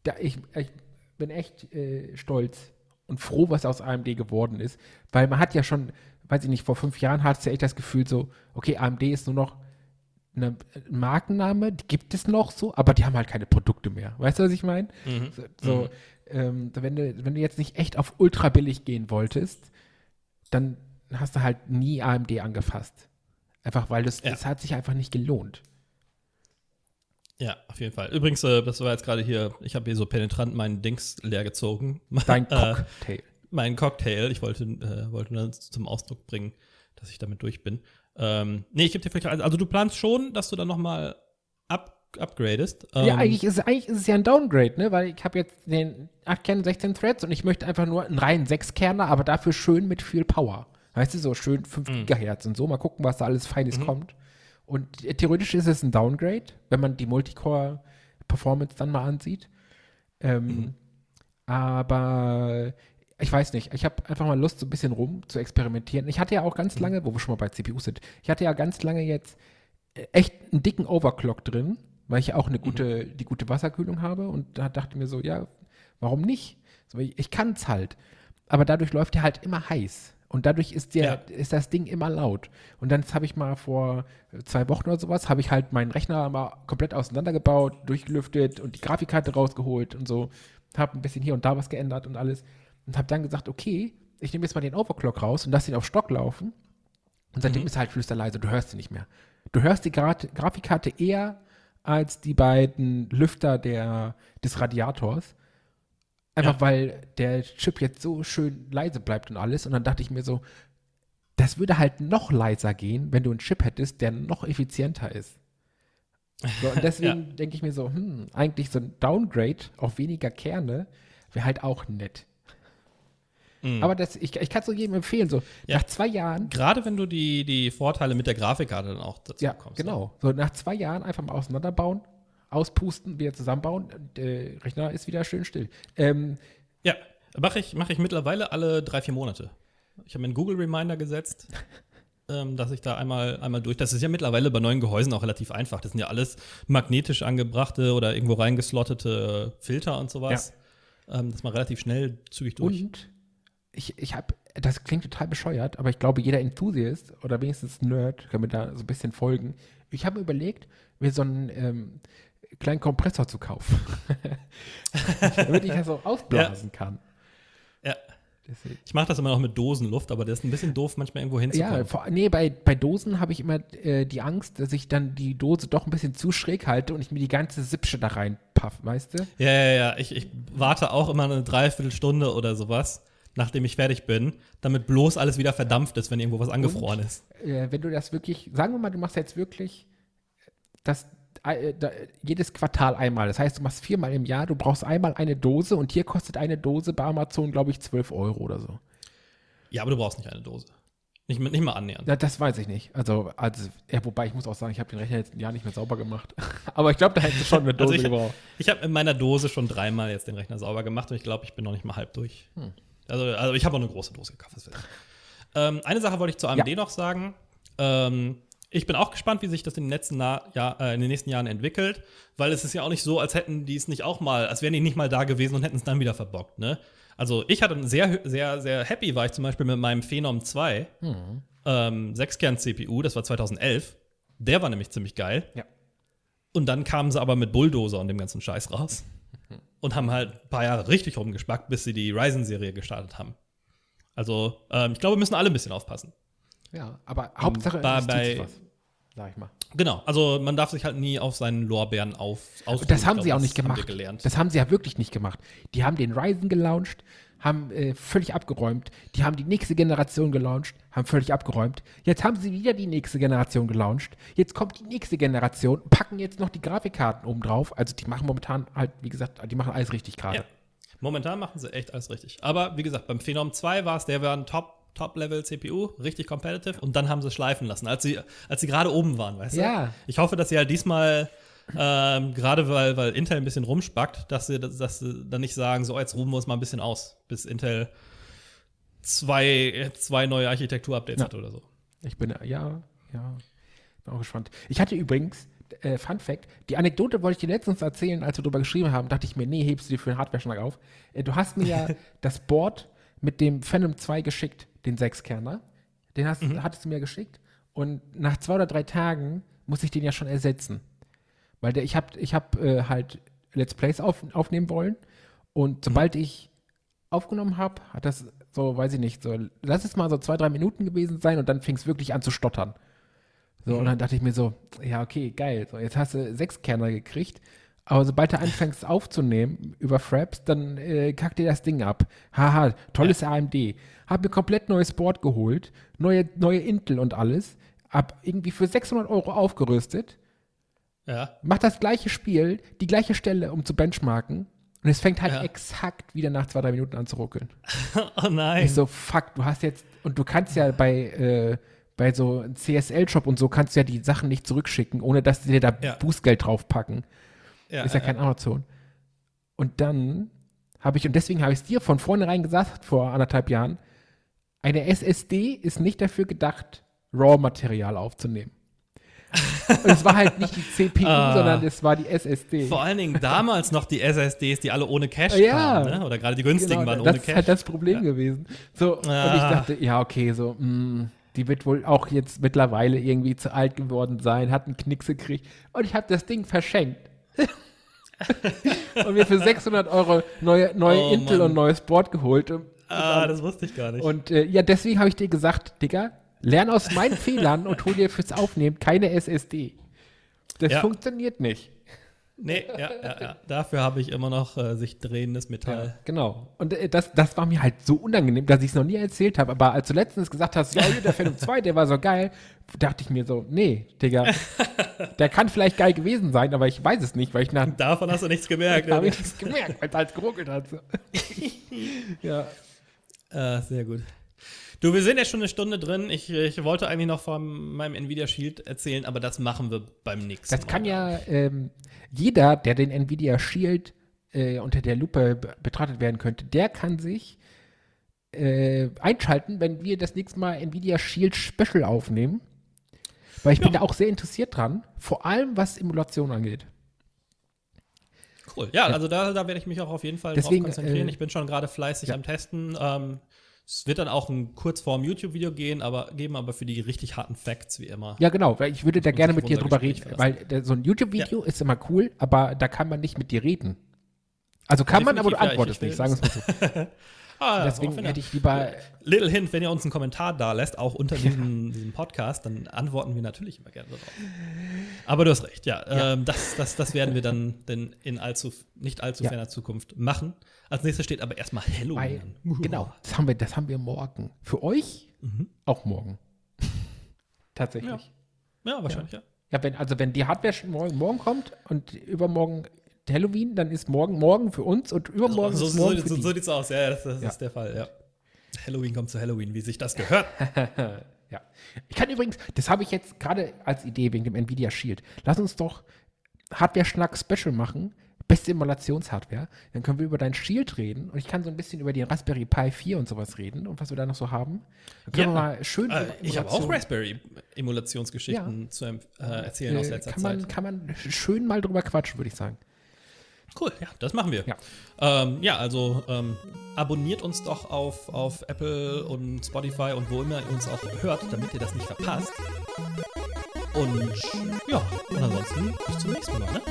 da ich, ich bin echt äh, stolz und froh, was aus AMD geworden ist, weil man hat ja schon, weiß ich nicht, vor fünf Jahren hat es ja echt das Gefühl so, okay, AMD ist nur noch eine Markenname, die gibt es noch so, aber die haben halt keine Produkte mehr. Weißt du, was ich meine? Mhm. So, so ähm, wenn, du, wenn du jetzt nicht echt auf ultra billig gehen wolltest, dann hast du halt nie AMD angefasst. Einfach weil das, Ja. das hat sich einfach nicht gelohnt. Ja, auf jeden Fall. Übrigens, äh, das war jetzt gerade hier, ich habe hier so penetrant meinen Dings leer gezogen. <laughs> Dein Äh, Cocktail. Mein Cocktail. Ich wollte, äh, wollte nur zum Ausdruck bringen, dass ich damit durch bin. Ähm, nee, ich gebe dir vielleicht, also also du planst schon, dass du dann noch mal up, upgradest. ja, Ähm, eigentlich ist, eigentlich ist es ja ein Downgrade, ne? Weil ich habe jetzt den 8 Kerne, 16 Threads und ich möchte einfach nur einen reinen 6 Kerner, aber dafür schön mit viel Power. Weißt du, so schön 5 Mhm. Gigahertz und so. Mal gucken, was da alles Feines kommt. Und theoretisch ist es ein Downgrade, wenn man die Multicore-Performance dann mal ansieht. Ähm, Mhm. Aber ich weiß nicht, ich habe einfach mal Lust, so ein bisschen rum zu experimentieren. Ich hatte ja auch Mhm. ganz lange, wo wir schon mal bei CPU sind, ich hatte ja ganz lange jetzt äh, echt einen dicken Overclock drin, weil ich ja auch eine gute, die gute Wasserkühlung habe und da dachte ich mir so, ja, warum nicht? Ich ich kann es halt. Aber dadurch läuft der halt immer heiß. Und dadurch ist, der, Ja. ist das Ding immer laut. Und dann habe ich mal vor zwei Wochen oder sowas, habe ich halt meinen Rechner mal komplett auseinandergebaut, durchgelüftet und die Grafikkarte rausgeholt und so. Habe ein bisschen hier und da was geändert und alles. Und habe dann gesagt, okay, ich nehme jetzt mal den Overclock raus und lasse ihn auf Stock laufen. Und seitdem ist er halt flüsterleise, du hörst ihn nicht mehr. Du hörst die Gra Grafikkarte eher als die beiden Lüfter der, des Radiators. Einfach Ja. weil der Chip jetzt so schön leise bleibt und alles. Und dann dachte ich mir so, das würde halt noch leiser gehen, wenn du einen Chip hättest, der noch effizienter ist. So, und <laughs> deswegen denke ich mir so, hm, eigentlich so ein Downgrade auf weniger Kerne wäre halt auch nett. Aber das, ich, ich kann es so jedem empfehlen, so Mhm. Ja. nach zwei Jahren Gerade wenn du die, die Vorteile mit der Grafikkarte dann auch dazu Ja, bekommst. ne? genau. So nach zwei Jahren einfach mal auseinanderbauen, auspusten, wieder zusammenbauen. Der Rechner ist wieder schön still. Ähm, Ja, mache ich, mach ich mittlerweile alle drei, vier Monate. Ich habe mir einen Google Reminder gesetzt, <laughs> ähm, dass ich da einmal, einmal durch. Das ist ja mittlerweile bei neuen Gehäusen auch relativ einfach. Das sind ja alles magnetisch angebrachte oder irgendwo reingeslottete Filter und sowas. Ähm, dass man relativ schnell zügig durch. und ich, ich habe, das klingt total bescheuert, aber ich glaube, jeder Enthusiast oder wenigstens Nerd kann mir da so ein bisschen folgen. Ich habe überlegt, mir so einen ähm, kleinen Kompressor zu kaufen. <laughs> Damit ich das so ausblasen kann. Ja. Deswegen. Ich mache das immer noch mit Dosenluft, aber der ist ein bisschen doof, manchmal irgendwo hinzukommen. Ja, vor, nee, bei, bei Dosen habe ich immer äh, die Angst, dass ich dann die Dose doch ein bisschen zu schräg halte und ich mir die ganze Sipsche da reinpaff, weißt du? Ja, ja, ja. Ich, ich warte auch immer eine Dreiviertelstunde oder sowas, nachdem ich fertig bin, damit bloß alles wieder verdampft ist, wenn irgendwo was angefroren ist. Äh, wenn du das wirklich, sagen wir mal, du machst jetzt wirklich das äh, da, jedes Quartal einmal. Das heißt, du machst viermal im Jahr, du brauchst einmal eine Dose und hier kostet eine Dose bei Amazon, glaube ich, 12 Euro oder so. Ja, aber du brauchst nicht eine Dose. Nicht, nicht mal annähernd. Ja, das weiß ich nicht. Also, also ja, wobei ich muss auch sagen, ich habe den Rechner jetzt ein Jahr nicht mehr sauber gemacht. <laughs> Aber ich glaube, da hättest du schon eine Dose Also ich, gebraucht. ich habe in meiner Dose schon dreimal jetzt den Rechner sauber gemacht und ich glaube, ich bin noch nicht mal halb durch. Also, also ich habe auch eine große Dose gekauft. Ähm, eine Sache wollte ich zu AMD Ja. noch sagen. Ähm, ich bin auch gespannt, wie sich das in den, letzten Na ja, äh, in den nächsten Jahren entwickelt, weil es ist ja auch nicht so, als hätten die es nicht auch mal, als wären die nicht mal da gewesen und hätten es dann wieder verbockt. Ne? Also ich hatte sehr, sehr, sehr happy war ich zum Beispiel mit meinem Phenom 2, ähm, 6-Kern-CPU, das war 2011. Der war nämlich ziemlich geil. Ja. Und dann kamen sie aber mit Bulldozer und dem ganzen Scheiß raus. <laughs> Und haben halt ein paar Jahre richtig rumgespackt, bis sie die Ryzen-Serie gestartet haben. Also, ähm, ich glaube, wir müssen alle ein bisschen aufpassen. Ja, aber Hauptsache, bei- es bei- was. Sag ich mal. Genau, also man darf sich halt nie auf seinen Lorbeeren auf, ausruhen. Das haben glaube, sie auch nicht haben gemacht. gelernt. Das haben sie ja wirklich nicht gemacht. Die haben den Ryzen gelauncht, haben äh, völlig abgeräumt. Die haben die nächste Generation gelauncht, haben völlig abgeräumt. Jetzt haben sie wieder die nächste Generation gelauncht. Jetzt kommt die nächste Generation, packen jetzt noch die Grafikkarten oben drauf. Also die machen momentan halt, wie gesagt, die machen alles richtig gerade. Ja. Momentan machen sie echt alles richtig. Aber wie gesagt, beim Phenom 2 war es, der war ein Top, Top-Level-CPU, richtig competitive. Und dann haben sie es schleifen lassen, als sie, als sie gerade oben waren, weißt Ja. du? Ich hoffe, dass sie halt diesmal, ähm, gerade weil, weil Intel ein bisschen rumspackt, dass sie, dass sie dann nicht sagen, so, jetzt ruhen wir uns mal ein bisschen aus, bis Intel zwei, zwei neue Architektur-Updates Ja. hat oder so. Ich bin, ja, ja, bin auch gespannt. Ich hatte übrigens, äh, Fun Fact, die Anekdote wollte ich dir letztens erzählen, als wir darüber geschrieben haben, dachte ich mir, nee, hebst du dir für den Hardware-Schlag auf. Äh, du hast mir ja <laughs> das Board mit dem Phantom 2 geschickt, den Sechskerner. Den hast, hattest du mir geschickt. Und nach zwei oder drei Tagen muss ich den ja schon ersetzen. Weil der, ich habe ich hab, äh, halt Let's Plays auf, aufnehmen wollen. Und sobald ich aufgenommen habe, hat das so, weiß ich nicht, so, lass es mal so zwei, drei Minuten gewesen sein und dann fing es wirklich an zu stottern. So, und dann dachte ich mir so, ja, okay, geil. So, jetzt hast du sechs Kerner gekriegt. Aber sobald du anfängst aufzunehmen über Fraps, dann äh, kackt dir das Ding ab. Haha, tolles AMD. Hab mir komplett neues Board geholt, neue, neue Intel und alles. Hab irgendwie für 600 Euro aufgerüstet. Ja. Mach das gleiche Spiel, die gleiche Stelle, um zu benchmarken. Und es fängt halt Ja. exakt wieder nach zwei, drei Minuten an zu ruckeln. <laughs> Oh nein. Ich so, fuck, du hast jetzt, und du kannst ja bei, äh, bei so einem CSL-Shop und so kannst du ja die Sachen nicht zurückschicken, ohne dass sie dir da Ja. Bußgeld draufpacken. Ja, Ist ja kein Amazon. Und dann habe ich, und deswegen habe ich es dir von vornherein gesagt, vor anderthalb Jahren, eine SSD ist nicht dafür gedacht, RAW-Material aufzunehmen. und es war halt nicht die CPU, <laughs> Ah. sondern es war die SSD. Vor allen Dingen damals noch die SSDs, die alle ohne Cache Ja. kamen, ne? Oder gerade die günstigen Genau, waren das ohne ist Cache. halt das Problem gewesen. So, und ich Ah. dachte, ja, okay, so, mh, die wird wohl auch jetzt mittlerweile irgendwie zu alt geworden sein, hat einen Knicks gekriegt und ich habe das Ding verschenkt. Und mir für 600 Euro neue, neue Oh, Intel Mann. und neues Board geholt. Und, ah, das wusste ich gar nicht. und äh, ja, deswegen habe ich dir gesagt, Digga, lern aus meinen <laughs> Fehlern und hol dir fürs Aufnehmen keine SSD. Das Ja. funktioniert nicht. Nee, ja, ja, ja. Dafür habe ich immer noch äh, sich drehendes Metall. Genau. Und äh, das, das war mir halt so unangenehm, dass ich es noch nie erzählt habe. Aber als du letztens gesagt hast, ja, hier, der Phantom <laughs> 2, der war so geil, dachte ich mir so, nee, Digga, der kann vielleicht geil gewesen sein, aber ich weiß es nicht, weil ich nach <laughs> Davon hast du nichts gemerkt. habe ich nichts gemerkt, weil es halt geruckelt hat. So. <laughs> ja. Ah, sehr gut. Du, wir sind ja schon eine Stunde drin. Ich, ich wollte eigentlich noch von meinem Nvidia Shield erzählen, aber das machen wir beim nächsten Das Mal. kann ja ähm, jeder, der den Nvidia Shield äh, unter der Lupe be- betrachtet werden könnte, der kann sich äh, einschalten, wenn wir das nächste Mal Nvidia Shield Special aufnehmen. Weil ich bin Ja. da auch sehr interessiert dran, vor allem was Emulation angeht. Cool. Ja, also da, da werde ich mich auch auf jeden Fall Deswegen, drauf konzentrieren. äh, ich bin schon gerade fleißig ja. am Testen. Ähm, es wird dann auch ein Kurzform YouTube-Video gehen, aber geben aber für die richtig harten Facts wie immer. Ja, genau, weil ich würde da gerne mit dir drüber reden, Gespräch weil der, so ein YouTube-Video ist immer cool, aber da kann man nicht mit dir reden. Also kann man, aber du Definitiv, ja, antwortest ich- nicht, ich sagen wir es mal so. <laughs> Ah, Deswegen hätte ich lieber Little Hint, wenn ihr uns einen Kommentar da lässt, auch unter diesem, diesem Podcast, dann antworten wir natürlich immer gerne darauf. Aber du hast recht, ja. Ja. Ähm, das, das, das werden wir dann denn in allzu, nicht allzu Ja. ferner Zukunft machen. Als nächstes steht aber erstmal Halloween an. genau, das haben, wir, das haben wir morgen. Für euch Mhm. auch morgen. <laughs> Tatsächlich. Ja, wahrscheinlich, ja. Ja, wenn, also wenn die Hardware schon morgen, morgen kommt und übermorgen Halloween, dann ist morgen morgen für uns und übermorgen So, ist morgen so, für so, die. so sieht's aus, ja, das, das Ja. ist der Fall, ja. Halloween kommt zu Halloween, wie sich das gehört. <laughs> ja. Ich kann übrigens, das habe ich jetzt gerade als Idee wegen dem Nvidia Shield. Lass uns doch Hardware-Schnack Special machen. Beste Emulationshardware. Dann können wir über dein Shield reden und ich kann so ein bisschen über den Raspberry Pi 4 und sowas reden und was wir da noch so haben. Dann können Ja. wir mal schön Äh, ich habe auch Emulation- Raspberry-Emulationsgeschichten zu ähm, äh, erzählen aus äh, letzter kann Zeit. man, kann man schön mal drüber quatschen, würde ich sagen. Cool, ja, das machen wir. Ja. ähm, ja also ähm, abonniert uns doch auf, auf Apple und Spotify und wo immer ihr uns auch hört, damit ihr das nicht verpasst. Und ja, und ansonsten bis zum nächsten Mal. Ne?